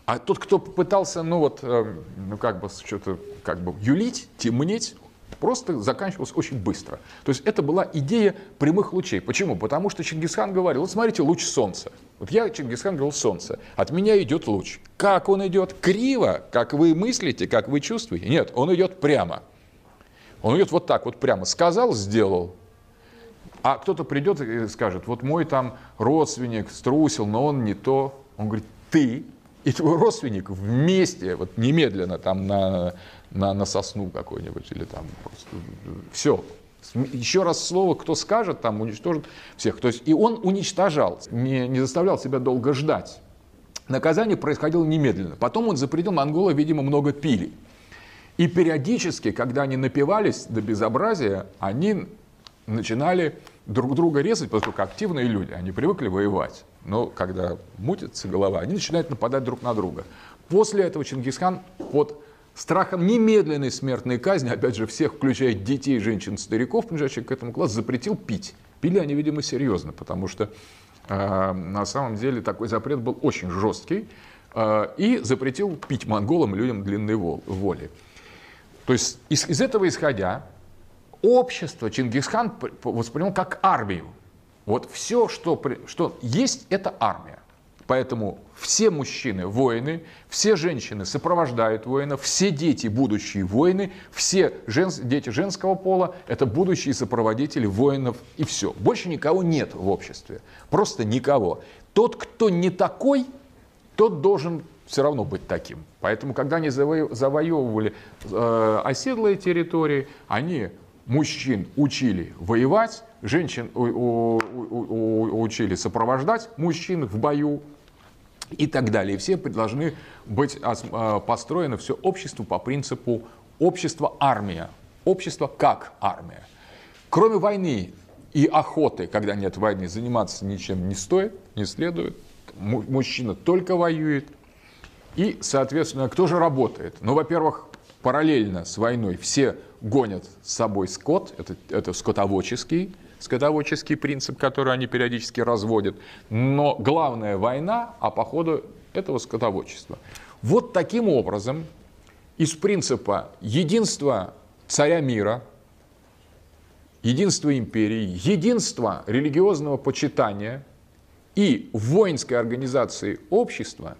А тот, кто попытался, ну вот, э, ну как бы что-то, как бы юлить, темнеть, просто заканчивался очень быстро. То есть это была идея прямых лучей. Почему? Потому что Чингисхан говорил, вот смотрите, луч солнца. Вот я, Чингисхан, говорил, солнце. От меня идет луч. Как он идет? Криво, как вы мыслите, как вы чувствуете? Нет, он идет прямо. Он идет вот так вот прямо. Сказал, сделал. А кто-то придет и скажет, вот мой там родственник струсил, но он не то. Он говорит, ты и твой родственник вместе, вот немедленно там на, на, на сосну какой-нибудь или там просто все. Еще раз слово, кто скажет, там уничтожит всех. То есть и он уничтожал, не, не заставлял себя долго ждать. Наказание происходило немедленно. Потом он запретил монголы, видимо, много пили. И периодически, когда они напивались до безобразия, они начинали друг друга резать, поскольку активные люди, они привыкли воевать. Но когда мутится голова, они начинают нападать друг на друга. После этого Чингисхан под страхом немедленной смертной казни, опять же, всех, включая детей, женщин, стариков, принадлежащих к этому классу, запретил пить. Пили они, видимо, серьезно, потому что э, на самом деле такой запрет был очень жесткий э, и запретил пить монголам людям длинной воли. То есть из, из этого исходя, общество Чингисхан воспринял как армию. Вот все, что, что есть, это армия. Поэтому все мужчины – воины, все женщины сопровождают воинов, все дети – будущие воины, все жен, дети женского пола – это будущие сопроводители воинов и все. Больше никого нет в обществе, просто никого. Тот, кто не такой, тот должен все равно быть таким. Поэтому, когда они завоевывали э, оседлые территории, они мужчин учили воевать, женщин учили сопровождать мужчин в бою и так далее. Все должны быть а, построено все общество по принципу общество-армия. Общество как армия. Кроме войны и охоты, когда нет войны, заниматься ничем не стоит, не следует. Мужчина только воюет. И, соответственно, кто же работает? Ну, во-первых, параллельно с войной все гонят с собой скот, это, это скотоводческий, скотоводческий принцип, который они периодически разводят. Но главная война, а по ходу этого скотоводчества. Вот таким образом из принципа единства царя мира, единства империи, единства религиозного почитания и воинской организации общества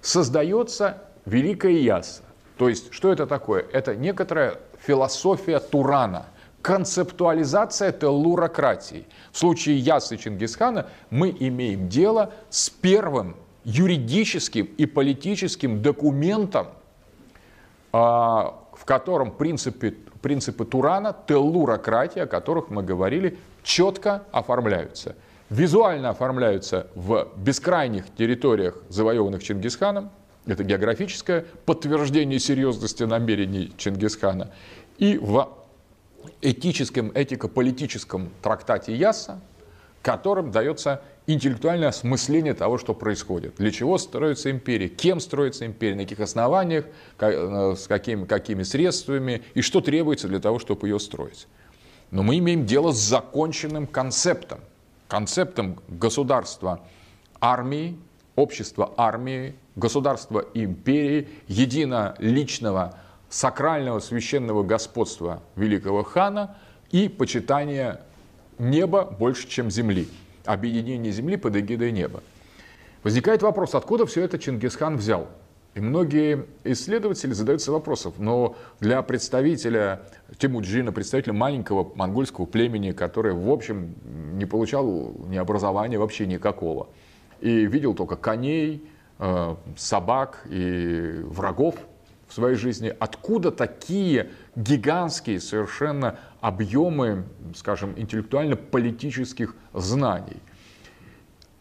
создается Великая Яса. То есть, что это такое? Это некоторая философия Турана, концептуализация теллурократии. В случае Ясы Чингисхана мы имеем дело с первым юридическим и политическим документом, а, в котором принципы, принципы Турана, теллурократия, о которых мы говорили, четко оформляются. Визуально оформляются в бескрайних территориях, завоеванных Чингисханом, это географическое подтверждение серьезности намерений Чингисхана. И в этическом, этико-политическом трактате Яса, которым дается интеллектуальное осмысление того, что происходит. Для чего строится империя, кем строится империя, на каких основаниях, э, с какими, какими средствами и что требуется для того, чтобы ее строить. Но мы имеем дело с законченным концептом. Концептом государства армии, общества армии, государства империи, едино личного сакрального священного господства великого хана и почитания неба больше, чем земли. Объединение земли под эгидой неба. Возникает вопрос, откуда все это Чингисхан взял? И многие исследователи задаются вопросом, но для представителя Тимуджина, представителя маленького монгольского племени, который, в общем, не получал ни образования вообще никакого, и видел только коней, э, собак и врагов своей жизни, откуда такие гигантские совершенно объемы, скажем, интеллектуально-политических знаний –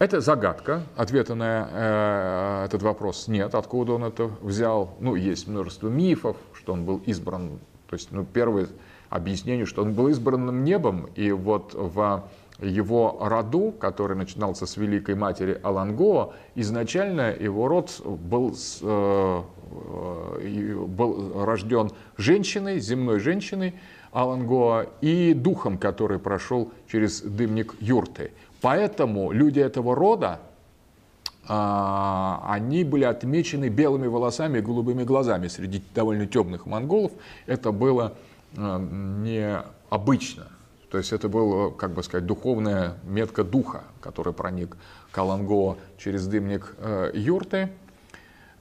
это загадка. Ответа на э, этот вопрос нет. Откуда он это взял? Ну, есть множество мифов, что он был избран. То есть, ну, первое объяснение, что он был избранным небом, и вот в его роду, который начинался с великой матери Алангоа, изначально его род был, э, был рожден женщиной, земной женщиной Алангоа, и духом, который прошел через дымник юрты. Поэтому люди этого рода, а, они были отмечены белыми волосами и голубыми глазами среди довольно темных монголов. Это было а, необычно. То есть это была, как бы сказать, духовная метка духа, который проник к Аланго через дымник э, юрты.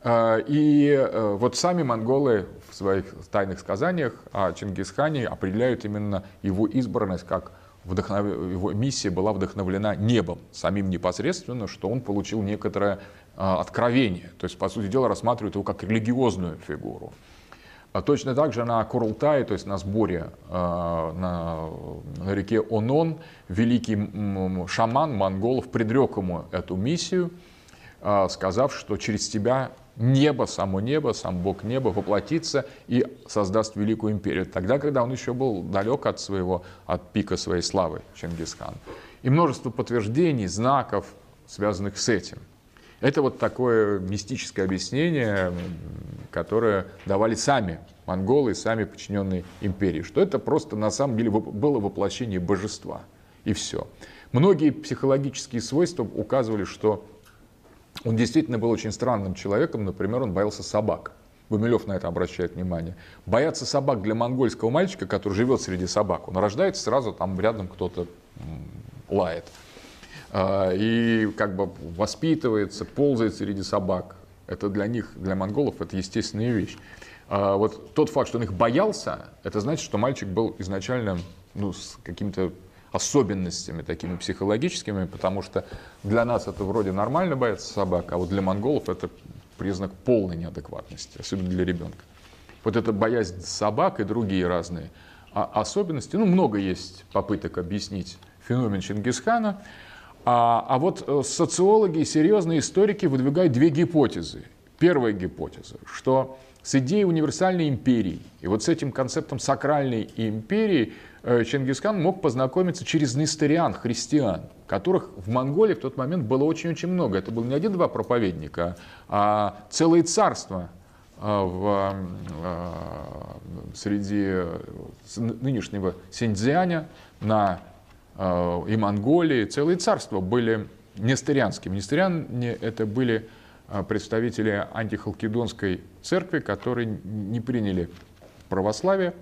Э, и э, вот сами монголы в своих тайных сказаниях о Чингисхане определяют именно его избранность как вдохнов... его миссия была вдохновлена небом, самим непосредственно, что он получил некоторое а, откровение. То есть, по сути дела, рассматривают его как религиозную фигуру. А точно так же на Курултае, то есть на сборе на, на реке Онон, великий шаман монголов предрек ему эту миссию, сказав, что через тебя небо, само небо, сам Бог неба воплотится и создаст великую империю. Тогда, когда он еще был далек от своего, от пика своей славы, Чингисхан. И множество подтверждений, знаков, связанных с этим. Это вот такое мистическое объяснение, которое давали сами монголы, сами подчиненные империи, что это просто на самом деле было воплощение божества. И все. Многие психологические свойства указывали, что он действительно был очень странным человеком, например, он боялся собак. Гумилев на это обращает внимание. Бояться собак для монгольского мальчика, который живет среди собак, он рождается сразу, там рядом кто-то лает. А, и как бы воспитывается, ползает среди собак. Это для них, для монголов, это естественная вещь. А, вот тот факт, что он их боялся, это значит, что мальчик был изначально ну, с каким-то особенностями такими психологическими, потому что для нас это вроде нормально бояться собак, а вот для монголов это признак полной неадекватности, особенно для ребенка. Вот эта боязнь собак и другие разные а особенности, ну много есть попыток объяснить феномен Чингисхана, а, а вот э, социологи и серьезные историки выдвигают две гипотезы. Первая гипотеза, что с идеей универсальной империи и вот с этим концептом сакральной империи Чингисхан мог познакомиться через нестериан, христиан, которых в Монголии в тот момент было очень-очень много. Это был не один-два проповедника, а целые царства э, в, э, среди нынешнего Синьцзяня на, и Монголии. Целые царства были нестерианскими. Нестериане это были представители антихалкидонской церкви, которые не приняли православие,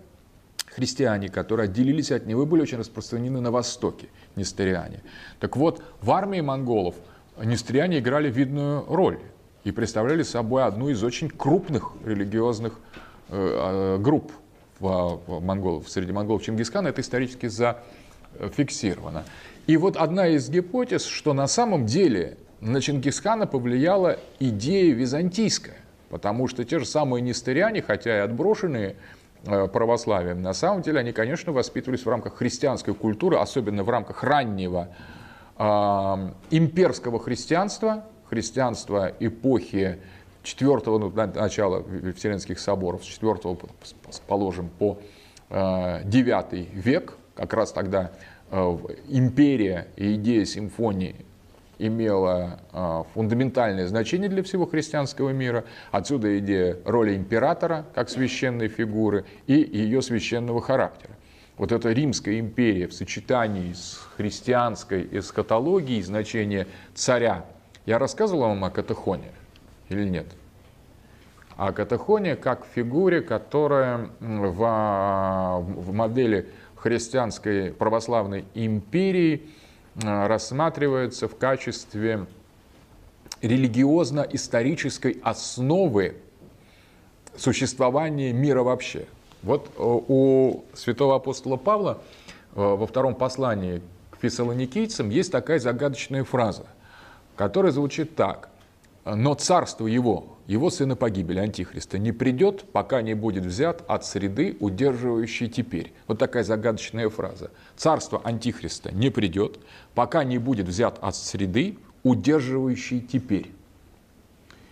христиане, которые отделились от него, были очень распространены на Востоке, нестериане. Так вот, в армии монголов нестериане играли видную роль и представляли собой одну из очень крупных религиозных э, э групп в, монголов, среди монголов Чингисхана. Это исторически зафиксировано. И вот одна из гипотез, что на самом деле на Чингисхана повлияла идея византийская, потому что те же самые нестериане, хотя и отброшенные православием. На самом деле они, конечно, воспитывались в рамках христианской культуры, особенно в рамках раннего э, имперского христианства, христианства эпохи четвертого ну, начала Вселенских соборов, с четвертого, положим, по э, век, как раз тогда э, империя и идея симфонии имела а, фундаментальное значение для всего христианского мира. Отсюда идея роли императора как священной фигуры и ее священного характера. Вот эта Римская империя в сочетании с христианской эскатологией, значение царя. Я рассказывал вам о Катахоне или нет? О Катахоне как фигуре, которая в, а, в модели христианской православной империи – рассматривается в качестве религиозно-исторической основы существования мира вообще. Вот э, у святого апостола Павла э, во втором послании к фессалоникийцам есть такая загадочная фраза, которая звучит так. «Но царство его, его сына погибели, Антихриста, не придет, пока не будет взят от среды, удерживающей теперь». Вот такая загадочная фраза. Царство Антихриста не придет, пока не будет взят от среды, удерживающей теперь.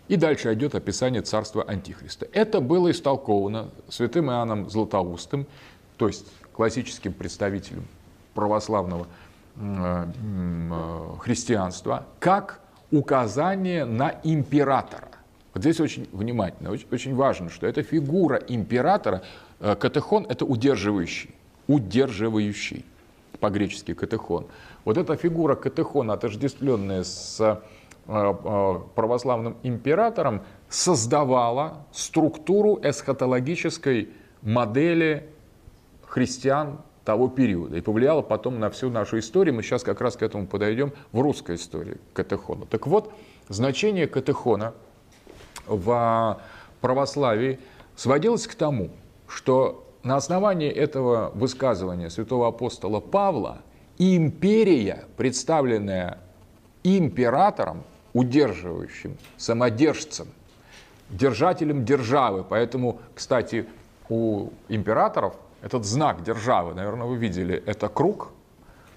И дальше идет описание царства Антихриста. Это было истолковано святым Иоанном Златоустым, то есть классическим представителем православного э, э, христианства, как указание на императора. Вот здесь очень внимательно, очень, очень важно, что эта фигура императора, э, катехон – это удерживающий, удерживающий, по-гречески катехон. Вот эта фигура катехона, отождествленная с Э, э, православным императором создавала структуру эсхатологической модели христиан того периода и повлияла потом на всю нашу историю. Мы сейчас как раз к этому подойдем в русской истории катехона. Так вот, значение катехона в православии сводилось к тому, что на основании этого высказывания святого апостола Павла империя, представленная императором, удерживающим, самодержцем, держателем державы. Поэтому, кстати, у императоров этот знак державы, наверное, вы видели, это круг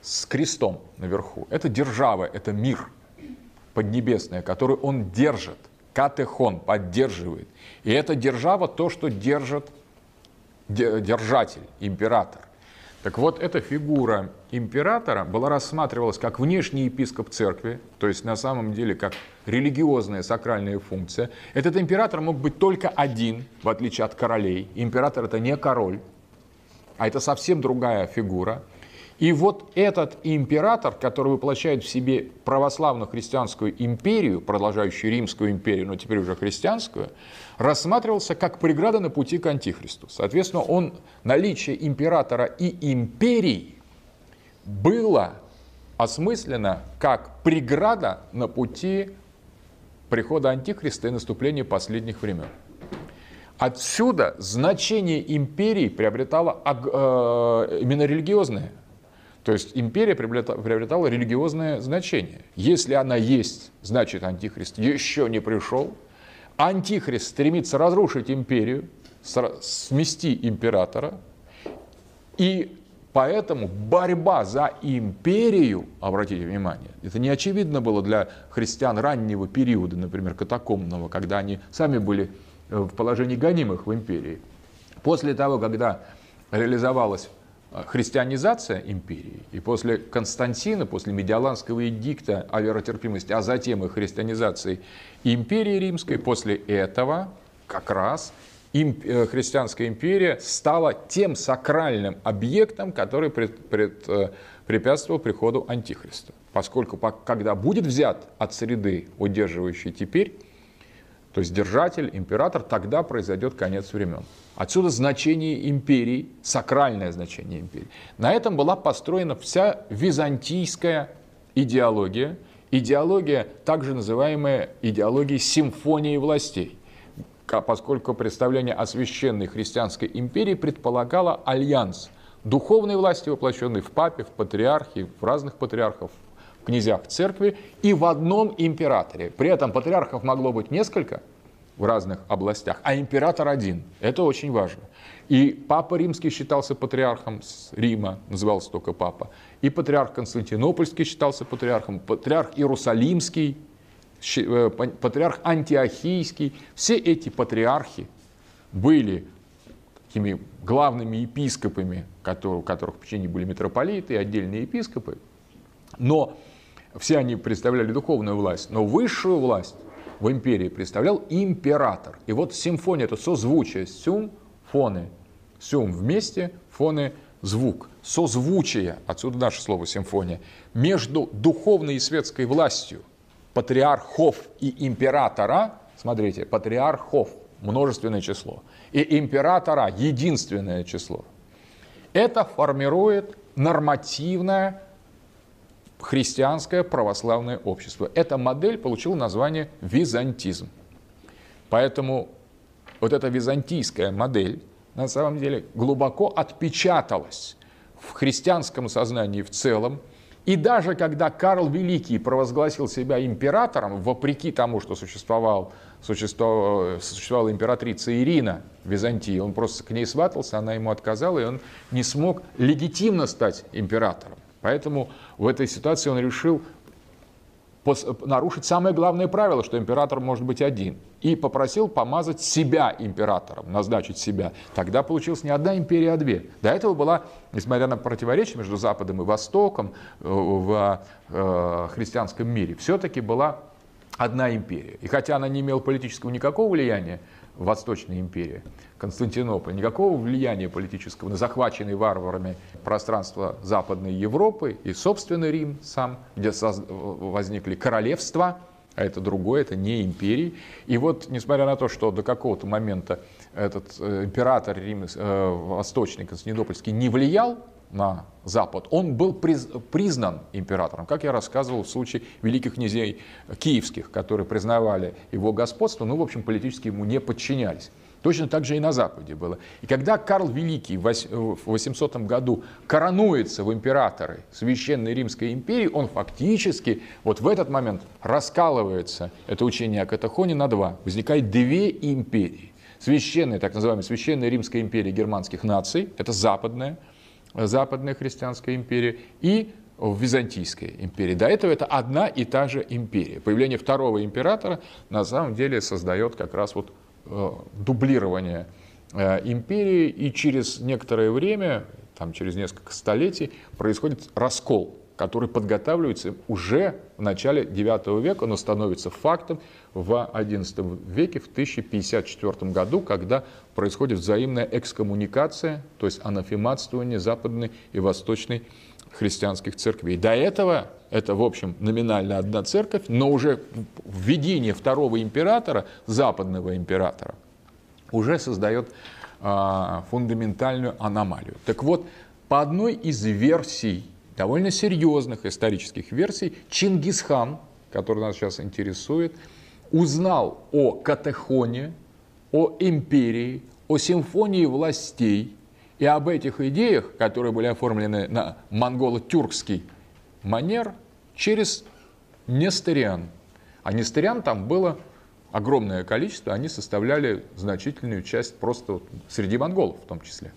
с крестом наверху. Это держава, это мир поднебесный, который он держит. Катехон поддерживает. И эта держава то, что держит держатель, император. Так вот, эта фигура императора была рассматривалась как внешний епископ церкви, то есть на самом деле как религиозная сакральная функция. Этот император мог быть только один, в отличие от королей. Император это не король, а это совсем другая фигура. И вот этот император, который воплощает в себе православно-христианскую империю, продолжающую римскую империю, но теперь уже христианскую, рассматривался как преграда на пути к антихристу. Соответственно, он, наличие императора и империи было осмысленно как преграда на пути прихода антихриста и наступления последних времен. Отсюда значение империи приобретало э, именно религиозное. То есть империя приобретала, религиозное значение. Если она есть, значит антихрист еще не пришел. Антихрист стремится разрушить империю, смести императора. И поэтому борьба за империю, обратите внимание, это не очевидно было для христиан раннего периода, например, катакомного, когда они сами были э, в положении гонимых в империи. После того, когда реализовалась христианизация империи. И после Константина, после Медиаланского эдикта о веротерпимости, а затем и христианизации империи римской, после этого как раз э, христианская империя стала тем сакральным объектом, который пред, пред, э, препятствовал приходу Антихриста. Поскольку когда будет взят от среды, удерживающей теперь, то есть держатель, император, тогда произойдет конец времен. Отсюда значение империи, сакральное значение империи. На этом была построена вся византийская идеология, идеология, также называемая идеологией симфонии властей, поскольку представление о священной христианской империи предполагало альянс духовной власти, воплощенной в папе, в патриархе, в разных патриархов, князях церкви и в одном императоре. При этом патриархов могло быть несколько – в разных областях, а император один. Это очень важно. И папа римский считался патриархом с Рима, назывался только папа. И патриарх Константинопольский считался патриархом, патриарх Иерусалимский, э, патриарх Антиохийский. Все эти патриархи были такими главными епископами, у которых в течение были митрополиты и отдельные епископы. Но все они представляли духовную власть, но высшую власть в империи представлял император. И вот симфония – это созвучие, сюм, фоны. Сюм вместе, фоны – звук. Созвучие, отсюда наше слово симфония, между духовной и светской властью патриархов и императора, смотрите, патриархов, множественное число, и императора, единственное число. Это формирует нормативное христианское православное общество. Эта модель получила название византизм. Поэтому вот эта византийская модель на самом деле глубоко отпечаталась в христианском сознании в целом. И даже когда Карл Великий провозгласил себя императором, вопреки тому, что существовал, существовала, существовала императрица Ирина в Византии, он просто к ней сватался, она ему отказала, и он не смог легитимно стать императором. Поэтому в этой ситуации он решил нарушить самое главное правило, что император может быть один. И попросил помазать себя императором, назначить себя. Тогда получилась не одна империя, а две. До этого была, несмотря на противоречия между Западом и Востоком э, в э, христианском мире, все-таки была одна империя. И хотя она не имела политического никакого влияния, Восточной империи, Константинополь, никакого влияния политического на захваченные варварами пространство Западной Европы и собственный Рим сам, где возникли королевства, а это другое, это не империи. И вот, несмотря на то, что до какого-то момента этот э, император Рим, э, Восточный, Константинопольский, не влиял на Запад, он был приз, признан императором, как я рассказывал в случае великих князей киевских, которые признавали его господство, но, в общем, политически ему не подчинялись. Точно так же и на Западе было. И когда Карл Великий в 800 году коронуется в императоры Священной Римской империи, он фактически вот в этот момент раскалывается, это учение о Катахоне, на два. Возникает две империи. Священная, так называемая Священная Римская империя германских наций, это западная, Западная христианская империя, и в Византийской империи. До этого это одна и та же империя. Появление второго императора на самом деле создает как раз вот э, дублирование э, империи, и через некоторое время, там через несколько столетий, происходит раскол который подготавливается уже в начале IX века, но становится фактом в XI веке, в 1054 году, когда происходит взаимная экскоммуникация, то есть анафематствование западной и восточной христианских церквей. До этого это, в общем, номинально одна церковь, но уже введение второго императора, западного императора, уже создает а, фундаментальную аномалию. Так вот, по одной из версий довольно серьезных исторических версий, Чингисхан, который нас сейчас интересует, узнал о Катехоне, о империи, о симфонии властей и об этих идеях, которые были оформлены на монголо-тюркский манер, через Несториан. А Несториан там было огромное количество, они составляли значительную часть просто среди монголов в том числе.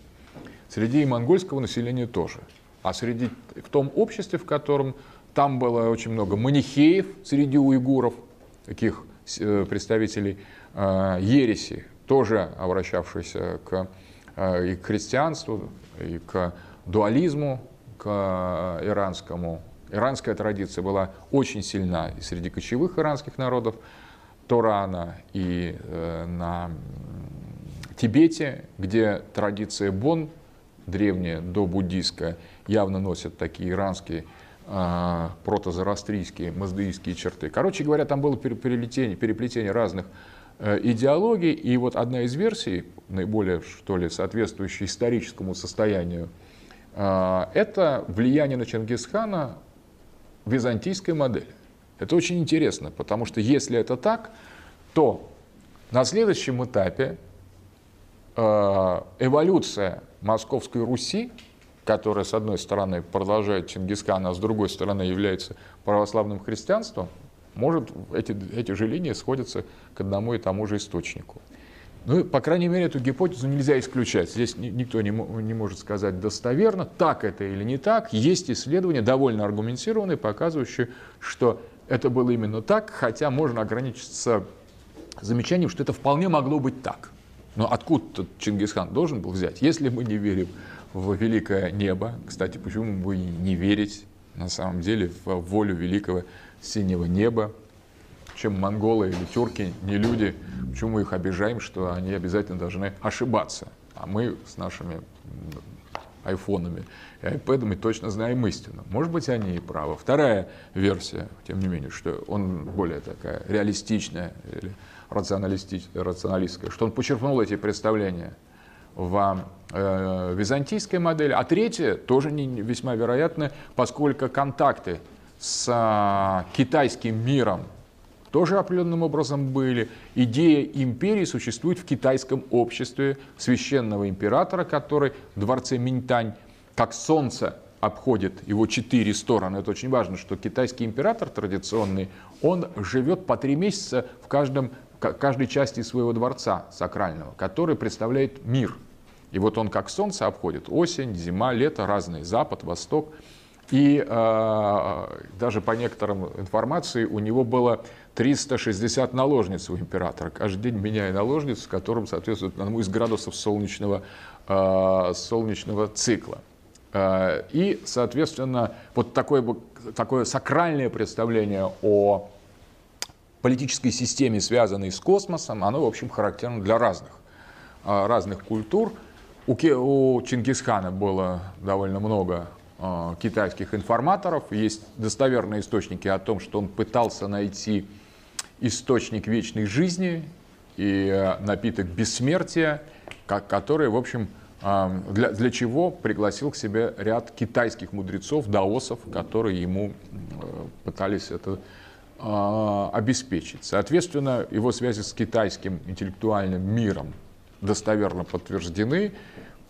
Среди монгольского населения тоже. А среди, в том обществе, в котором там было очень много манихеев среди уйгуров, таких э, представителей э, ереси, тоже обращавшихся к, э, и к христианству, и к дуализму, к иранскому. Иранская традиция была очень сильна и среди кочевых иранских народов Торана, и на Тибете, где традиция Бон, древняя, до буддийская, явно носят такие иранские э, протозороастрийские, маздеистские черты. Короче говоря, там было переплетение, переплетение разных э, идеологий, и вот одна из версий, наиболее, что ли, соответствующая историческому состоянию, э, это влияние на Чингисхана византийской модели. Это очень интересно, потому что если это так, то на следующем этапе эволюция Московской Руси которая, с одной стороны, продолжает Чингисхана, а с другой стороны является православным христианством, может, эти, эти же линии сходятся к одному и тому же источнику. Ну, по крайней мере, эту гипотезу нельзя исключать. Здесь никто не, не может сказать достоверно, так это или не так. Есть исследования, довольно аргументированные, показывающие, что это было именно так, хотя можно ограничиться замечанием, что это вполне могло быть так. Но откуда Чингисхан должен был взять, если мы не верим в великое небо. Кстати, почему бы не верить на самом деле в волю великого синего неба? Чем монголы или тюрки не люди, почему мы их обижаем, что они обязательно должны ошибаться? А мы с нашими айфонами и айпэдами точно знаем истину. Может быть, они и правы. Вторая версия, тем не менее, что он более такая реалистичная или рационалистическая, что он почерпнул эти представления – в византийской модели, а третье тоже не, весьма вероятно, поскольку контакты с а, китайским миром тоже определенным образом были. Идея империи существует в китайском обществе священного императора, который в дворце Минтань, как солнце обходит его четыре стороны. Это очень важно, что китайский император традиционный, он живет по три месяца в каждом, каждой части своего дворца сакрального, который представляет мир. И вот он как солнце обходит осень, зима, лето, разный, запад, восток – и э, даже по некоторым информации у него было 360 наложниц у императора, каждый день меняя наложниц, которым соответствует одному из градусов солнечного, э, солнечного цикла. Э, и, соответственно, вот такое, такое сакральное представление о политической системе, связанной с космосом, оно, в общем, характерно для разных, разных культур. У, у Чингисхана было довольно много Э, китайских информаторов. Есть достоверные источники о том, что он пытался найти источник вечной жизни и э, напиток бессмертия, который, в общем, э, для, для чего пригласил к себе ряд китайских мудрецов, даосов, которые ему пытались это обеспечить. Соответственно, его связи с китайским интеллектуальным миром достоверно подтверждены.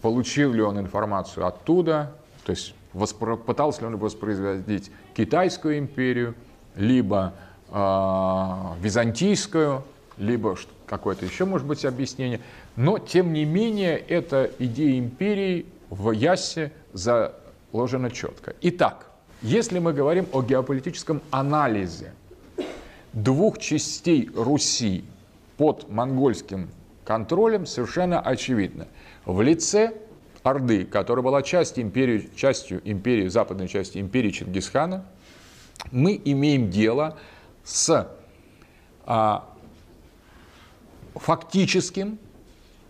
Получил ли он информацию оттуда, то есть воспро... пытался ли он воспроизводить китайскую империю, либо э, византийскую, либо какое-то еще, может быть, объяснение. Но, тем не менее, эта идея империи в Яссе заложена четко. Итак, если мы говорим о геополитическом анализе двух частей Руси под монгольским контролем, совершенно очевидно. В лице Орды, которая была частью империи, частью империи, западной части империи Чингисхана, мы имеем дело с а, фактическим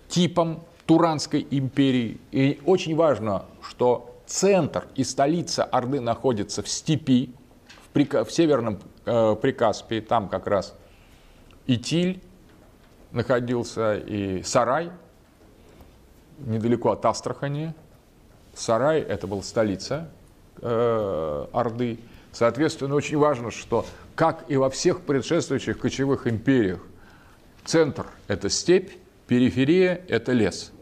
типом Туранской империи. И очень важно, что центр и столица Орды находятся в степи, в, Прика, в северном э, Прикаспии, там как раз Итиль находился и Сарай – недалеко от Астрахани. Сарай – это была столица э, Орды. Соответственно, очень важно, что, как и во всех предшествующих кочевых империях, центр – это степь, периферия – это лес.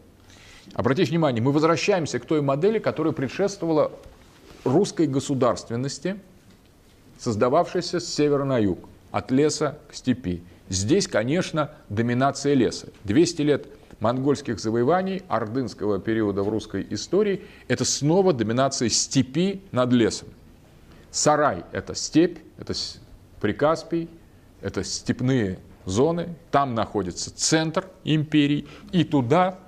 Обратите внимание, мы возвращаемся к той модели, которая предшествовала русской государственности, создававшейся с севера на юг, от леса к степи. Здесь, конечно, доминация леса. 200 лет – монгольских завоеваний ордынского периода в русской истории – это снова доминация степи над лесом. Сарай – это степь, это Прикаспий, это степные зоны, там находится центр империи, и туда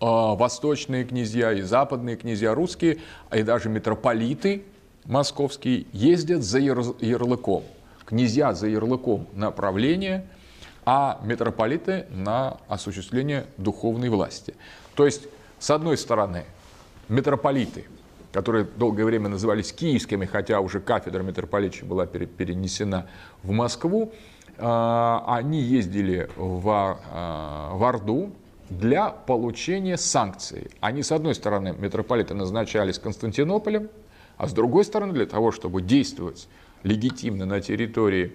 э, восточные князья и западные князья русские, а и даже митрополиты московские ездят за ярлыком. Князья за ярлыком направления – а митрополиты на осуществление духовной власти. То есть, с одной стороны, митрополиты, которые долгое время назывались киевскими, хотя уже кафедра митрополичья была перенесена в Москву, а, они ездили в, а, в Орду для получения санкций. Они, с одной стороны, митрополиты назначались Константинополем, а с другой стороны, для того, чтобы действовать легитимно на территории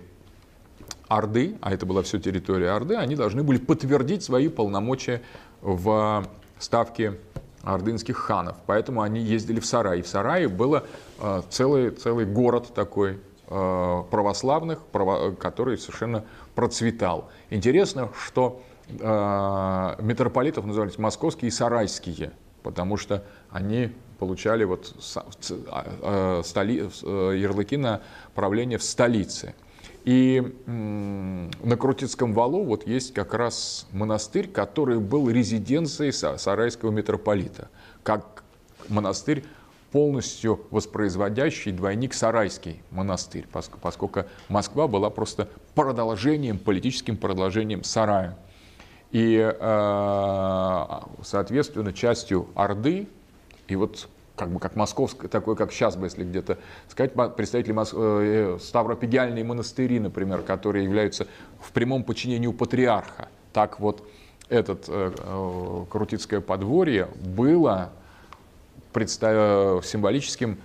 Орды, а это была все территория Орды, они должны были подтвердить свои полномочия в ставке ордынских ханов. Поэтому они ездили в Сарай. В Сарае был э, целый, целый город такой э, православных, который совершенно процветал. Интересно, что э, митрополитов назывались московские и сарайские, потому что они получали вот столи, ярлыки на правление в столице. И на Крутицком валу вот есть как раз монастырь, который был резиденцией сарайского митрополита, как монастырь полностью воспроизводящий двойник Сарайский монастырь, поскольку Москва была просто продолжением, политическим продолжением Сарая. И, э, соответственно, частью Орды, и вот как бы как московское, такое, как сейчас бы, если где-то сказать, представители Мос... Э, Ставропигиальные монастыри, например, которые являются в прямом подчинении у патриарха. Так вот, этот э, э Крутицкое подворье было представ... символическим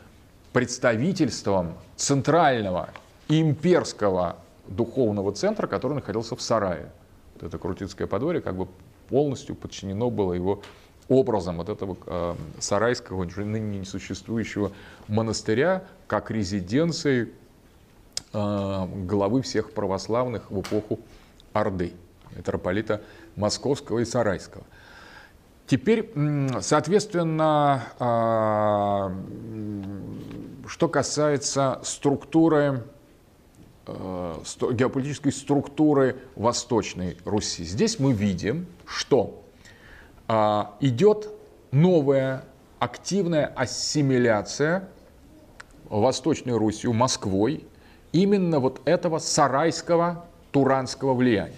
представительством центрального имперского духовного центра, который находился в Сарае. Вот это Крутицкое подворье как бы полностью подчинено было его образом вот этого э, сарайского, уже ныне несуществующего монастыря, как резиденции э, главы всех православных в эпоху Орды, митрополита Московского и Сарайского. Теперь, соответственно, э, что касается структуры э, геополитической структуры Восточной Руси. Здесь мы видим, что а, идет новая активная ассимиляция Восточной Русью, Москвой, именно вот этого сарайского туранского влияния.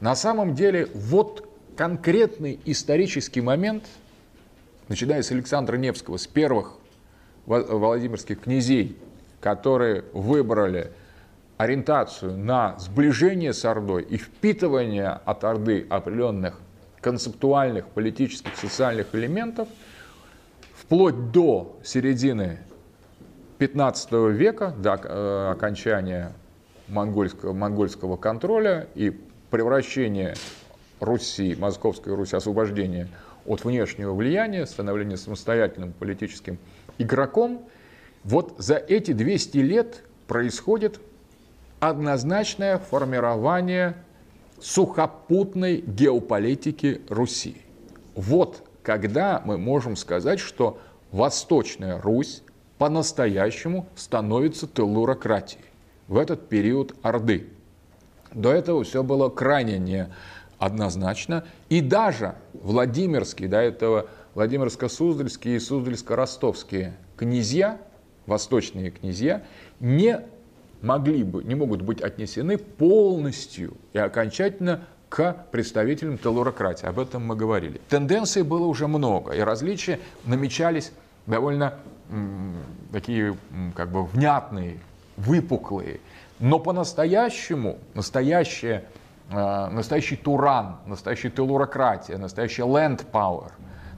На самом деле вот конкретный исторический момент, начиная с Александра Невского, с первых владимирских князей, которые выбрали ориентацию на сближение с Ордой и впитывание от Орды определенных концептуальных, политических, социальных элементов, вплоть до середины 15 века, до э, окончания монгольского, монгольского контроля и превращения Руси, Московской Руси, освобождения от внешнего влияния, становления самостоятельным политическим игроком, вот за эти 200 лет происходит однозначное формирование сухопутной геополитики Руси. Вот когда мы можем сказать, что Восточная Русь по-настоящему становится телурократией в этот период Орды. До этого все было крайне неоднозначно. И даже Владимирские, до этого Владимирско-Суздальские и Суздальско-Ростовские князья, восточные князья, не могли бы, не могут быть отнесены полностью и окончательно к представителям телурократии. Об этом мы говорили. Тенденций было уже много, и различия намечались довольно такие как бы внятные, выпуклые. Но по-настоящему настоящее, э, настоящий Туран, настоящая телурократия, настоящий land power,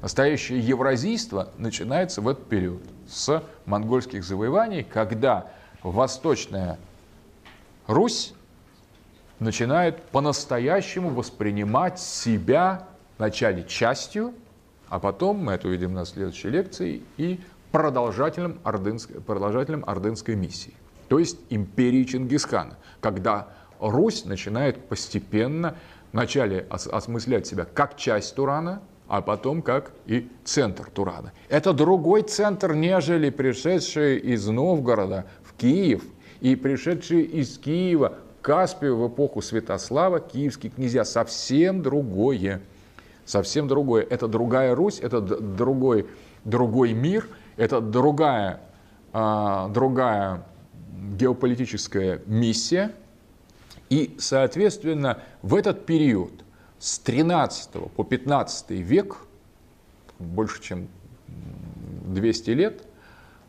настоящее евразийство начинается в этот период с монгольских завоеваний, когда Восточная Русь начинает по-настоящему воспринимать себя вначале частью, а потом, мы это увидим на следующей лекции, и продолжателем ордынской, продолжателем ордынской миссии, то есть империи Чингисхана, когда Русь начинает постепенно вначале осмыслять себя как часть Турана, а потом как и центр Турана. Это другой центр, нежели пришедший из Новгорода Киев и пришедшие из Киева Каспию в эпоху Святослава, киевские князья, совсем другое. Совсем другое. Это другая Русь, это другой, другой мир, это другая, а, другая геополитическая миссия. И, соответственно, в этот период с 13 по 15 век, больше чем 200 лет,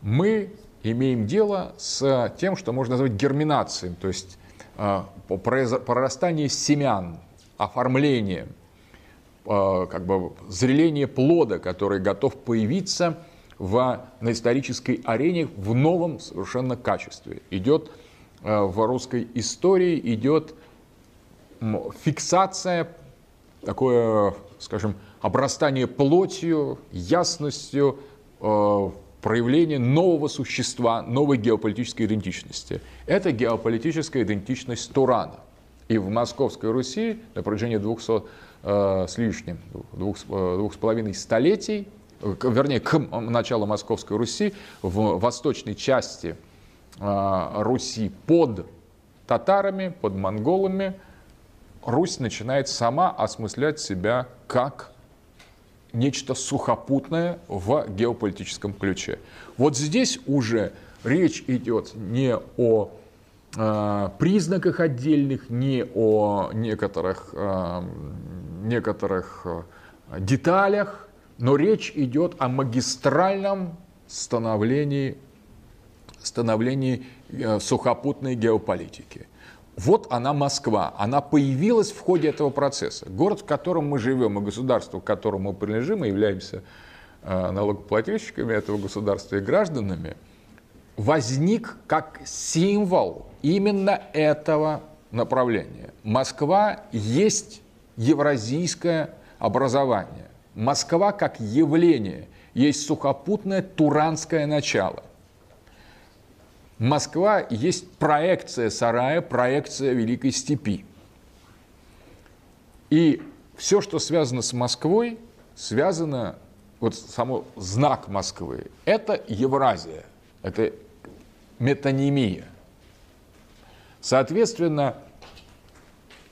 мы имеем дело с тем, что можно назвать герминацией, то есть а, прорастание семян, оформление, а, как бы зреление плода, который готов появиться в, на исторической арене в новом совершенно качестве. Идет в русской истории, идет фиксация, такое, скажем, обрастание плотью, ясностью, проявление нового существа, новой геополитической идентичности. Это геополитическая идентичность Турана. И в Московской Руси на протяжении 200 э, с лишним, двух, э, двух с половиной столетий, вернее, к началу Московской Руси, в восточной части э, Руси под татарами, под монголами, Русь начинает сама осмыслять себя как нечто сухопутное в геополитическом ключе. Вот здесь уже речь идет не о э, признаках отдельных, не о некоторых, э, некоторых э, деталях, но речь идет о магистральном становлении, становлении э, сухопутной геополитики. Вот она Москва. Она появилась в ходе этого процесса. Город, в котором мы живем, и государство, к которому мы принадлежим, и являемся э, налогоплательщиками этого государства и гражданами, возник как символ именно этого направления. Москва есть евразийское образование. Москва как явление есть сухопутное туранское начало. Москва есть проекция сарая, проекция Великой Степи. И все, что связано с Москвой, связано, вот само знак Москвы, это Евразия, это метонимия. Соответственно,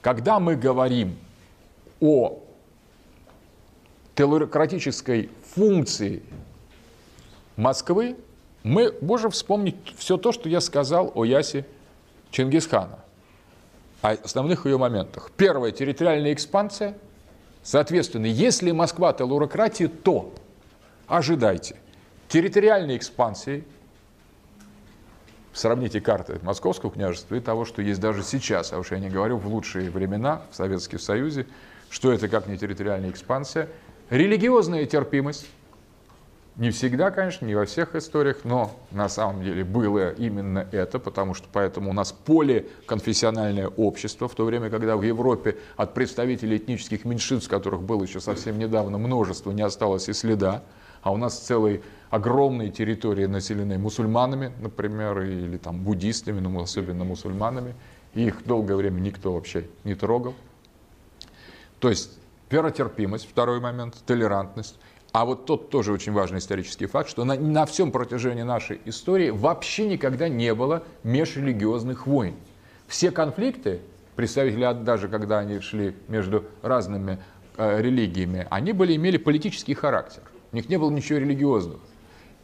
когда мы говорим о телеократической функции Москвы, мы можем вспомнить все то, что я сказал о Ясе Чингисхана, о основных ее моментах. Первая – территориальная экспансия. Соответственно, если Москва – телурократия, то ожидайте территориальной экспансии. Сравните карты Московского княжества и того, что есть даже сейчас, а уж я не говорю в лучшие времена в Советском Союзе, что это как не территориальная экспансия. Религиозная терпимость – не всегда, конечно, не во всех историях, но на самом деле было именно это, потому что поэтому у нас полеконфессиональное общество, в то время, когда в Европе от представителей этнических меньшинств, которых было еще совсем недавно множество, не осталось и следа, а у нас целые огромные территории населены мусульманами, например, или там буддистами, но особенно мусульманами, и их долгое время никто вообще не трогал. То есть веротерпимость, второй момент, толерантность. А вот тот тоже очень важный исторический факт, что на, на всем протяжении нашей истории вообще никогда не было межрелигиозных войн. Все конфликты, представители, даже когда они шли между разными э, религиями, они были, имели политический характер. У них не было ничего религиозного.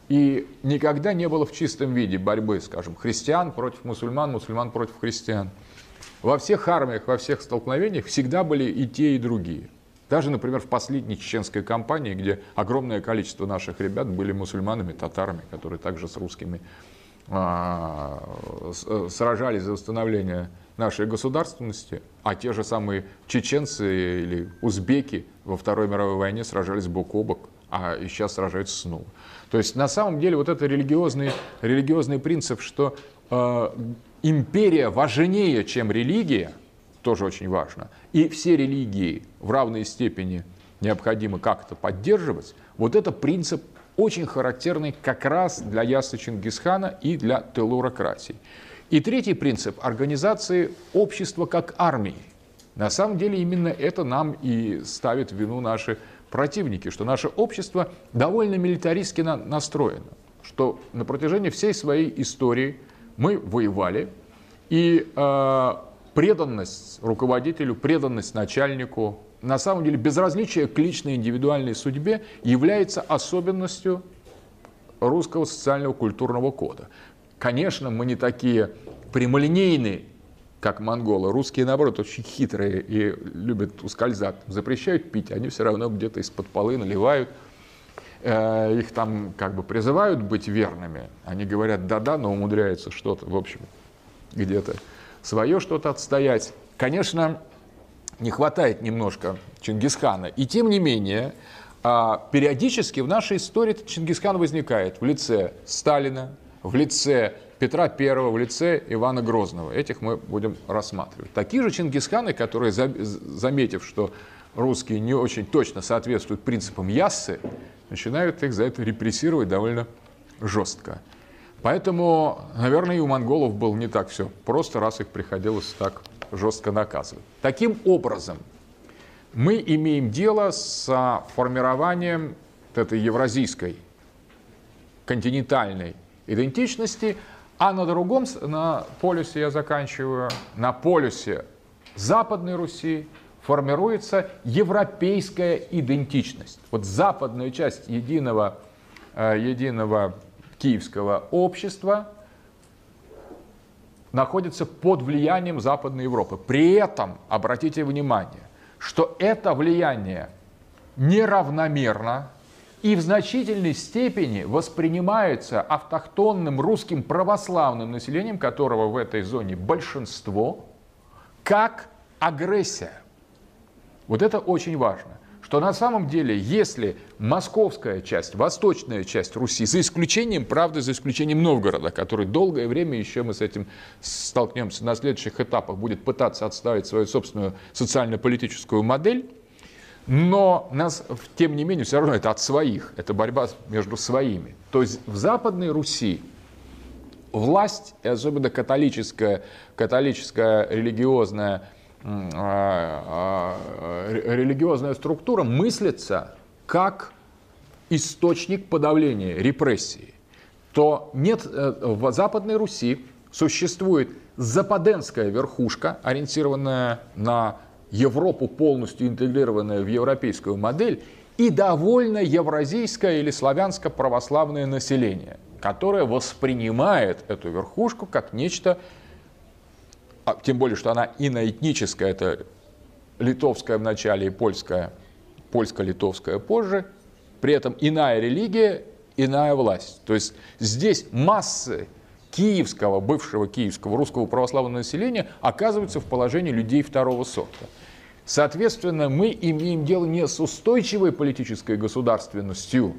И никогда не было в чистом виде борьбы, скажем, христиан против мусульман, мусульман против христиан. Во всех армиях, во всех столкновениях всегда были и те, и другие. Даже, например, в последней чеченской кампании, где огромное количество наших ребят были мусульманами, татарами, которые также с русскими а, э, сражались за восстановление нашей государственности, а те же самые чеченцы или узбеки во Второй мировой войне сражались бок о бок, а и сейчас сражаются снова. То есть на самом деле вот это религиозный, религиозный принцип, что э, империя важнее, чем религия – тоже очень важно. И все религии в равной степени необходимо как-то поддерживать. Вот это принцип очень характерный как раз для Яса Чингисхана и для телурократии. И третий принцип – организации общества как армии. На самом деле именно это нам и ставит вину наши противники, что наше общество довольно милитаристски настроено, что на протяжении всей своей истории мы воевали, и э, преданность руководителю, преданность начальнику, на самом деле безразличие к личной индивидуальной судьбе является особенностью русского социального культурного кода. Конечно, мы не такие прямолинейные, как монголы. Русские, наоборот, очень хитрые и любят ускользать. Запрещают пить, они все равно где-то из-под полы наливают. Э, их там как бы призывают быть верными. Они говорят да-да, но умудряются что-то, в общем, где-то свое что-то отстоять. Конечно, не хватает немножко Чингисхана. И тем не менее, а, периодически в нашей истории Чингисхан возникает в лице Сталина, в лице Петра I, в лице Ивана Грозного. Этих мы будем рассматривать. Такие же Чингисханы, которые, заметив, что русские не очень точно соответствуют принципам Яссы, начинают их за это репрессировать довольно жестко. Поэтому, наверное, и у монголов было не так все просто, раз их приходилось так жестко наказывать. Таким образом, мы имеем дело с формированием этой евразийской континентальной идентичности, а на другом, на полюсе я заканчиваю, на полюсе Западной Руси формируется европейская идентичность. Вот западная часть единого, э, единого киевского общества находится под влиянием Западной Европы. При этом, обратите внимание, что это влияние неравномерно и в значительной степени воспринимается автохтонным русским православным населением, которого в этой зоне большинство, как агрессия. Вот это очень важно что на самом деле, если московская часть, восточная часть Руси, за исключением, правда, за исключением Новгорода, который долгое время еще мы с этим столкнемся на следующих этапах, будет пытаться отставить свою собственную социально-политическую модель, но нас, тем не менее, все равно это от своих, это борьба между своими. То есть в Западной Руси власть, и особенно католическая, католическая религиозная религиозная структура мыслится как источник подавления репрессий, то нет, э, в Западной Руси существует западенская верхушка, ориентированная на Европу, полностью интегрированная в европейскую модель, и довольно евразийское или славянско-православное население, которое воспринимает эту верхушку как нечто а тем более, что она иноэтническая, это литовская в начале и польская, польско-литовская позже, при этом иная религия, иная власть. То есть здесь массы киевского, бывшего киевского русского православного населения оказываются в положении людей второго сорта. Соответственно, мы имеем дело не с устойчивой политической государственностью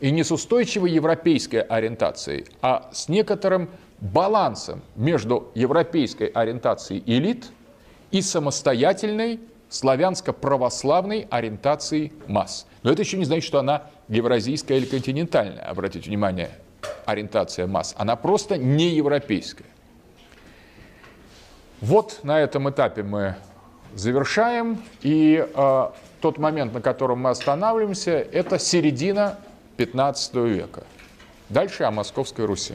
и не с устойчивой европейской ориентацией, а с некоторым балансом между европейской ориентацией элит и самостоятельной славянско-православной ориентацией масс. Но это еще не значит, что она евразийская или континентальная, обратите внимание, ориентация масс. Она просто не европейская. Вот на этом этапе мы завершаем. И э, тот момент, на котором мы останавливаемся, это середина 15 века. Дальше о Московской Руси.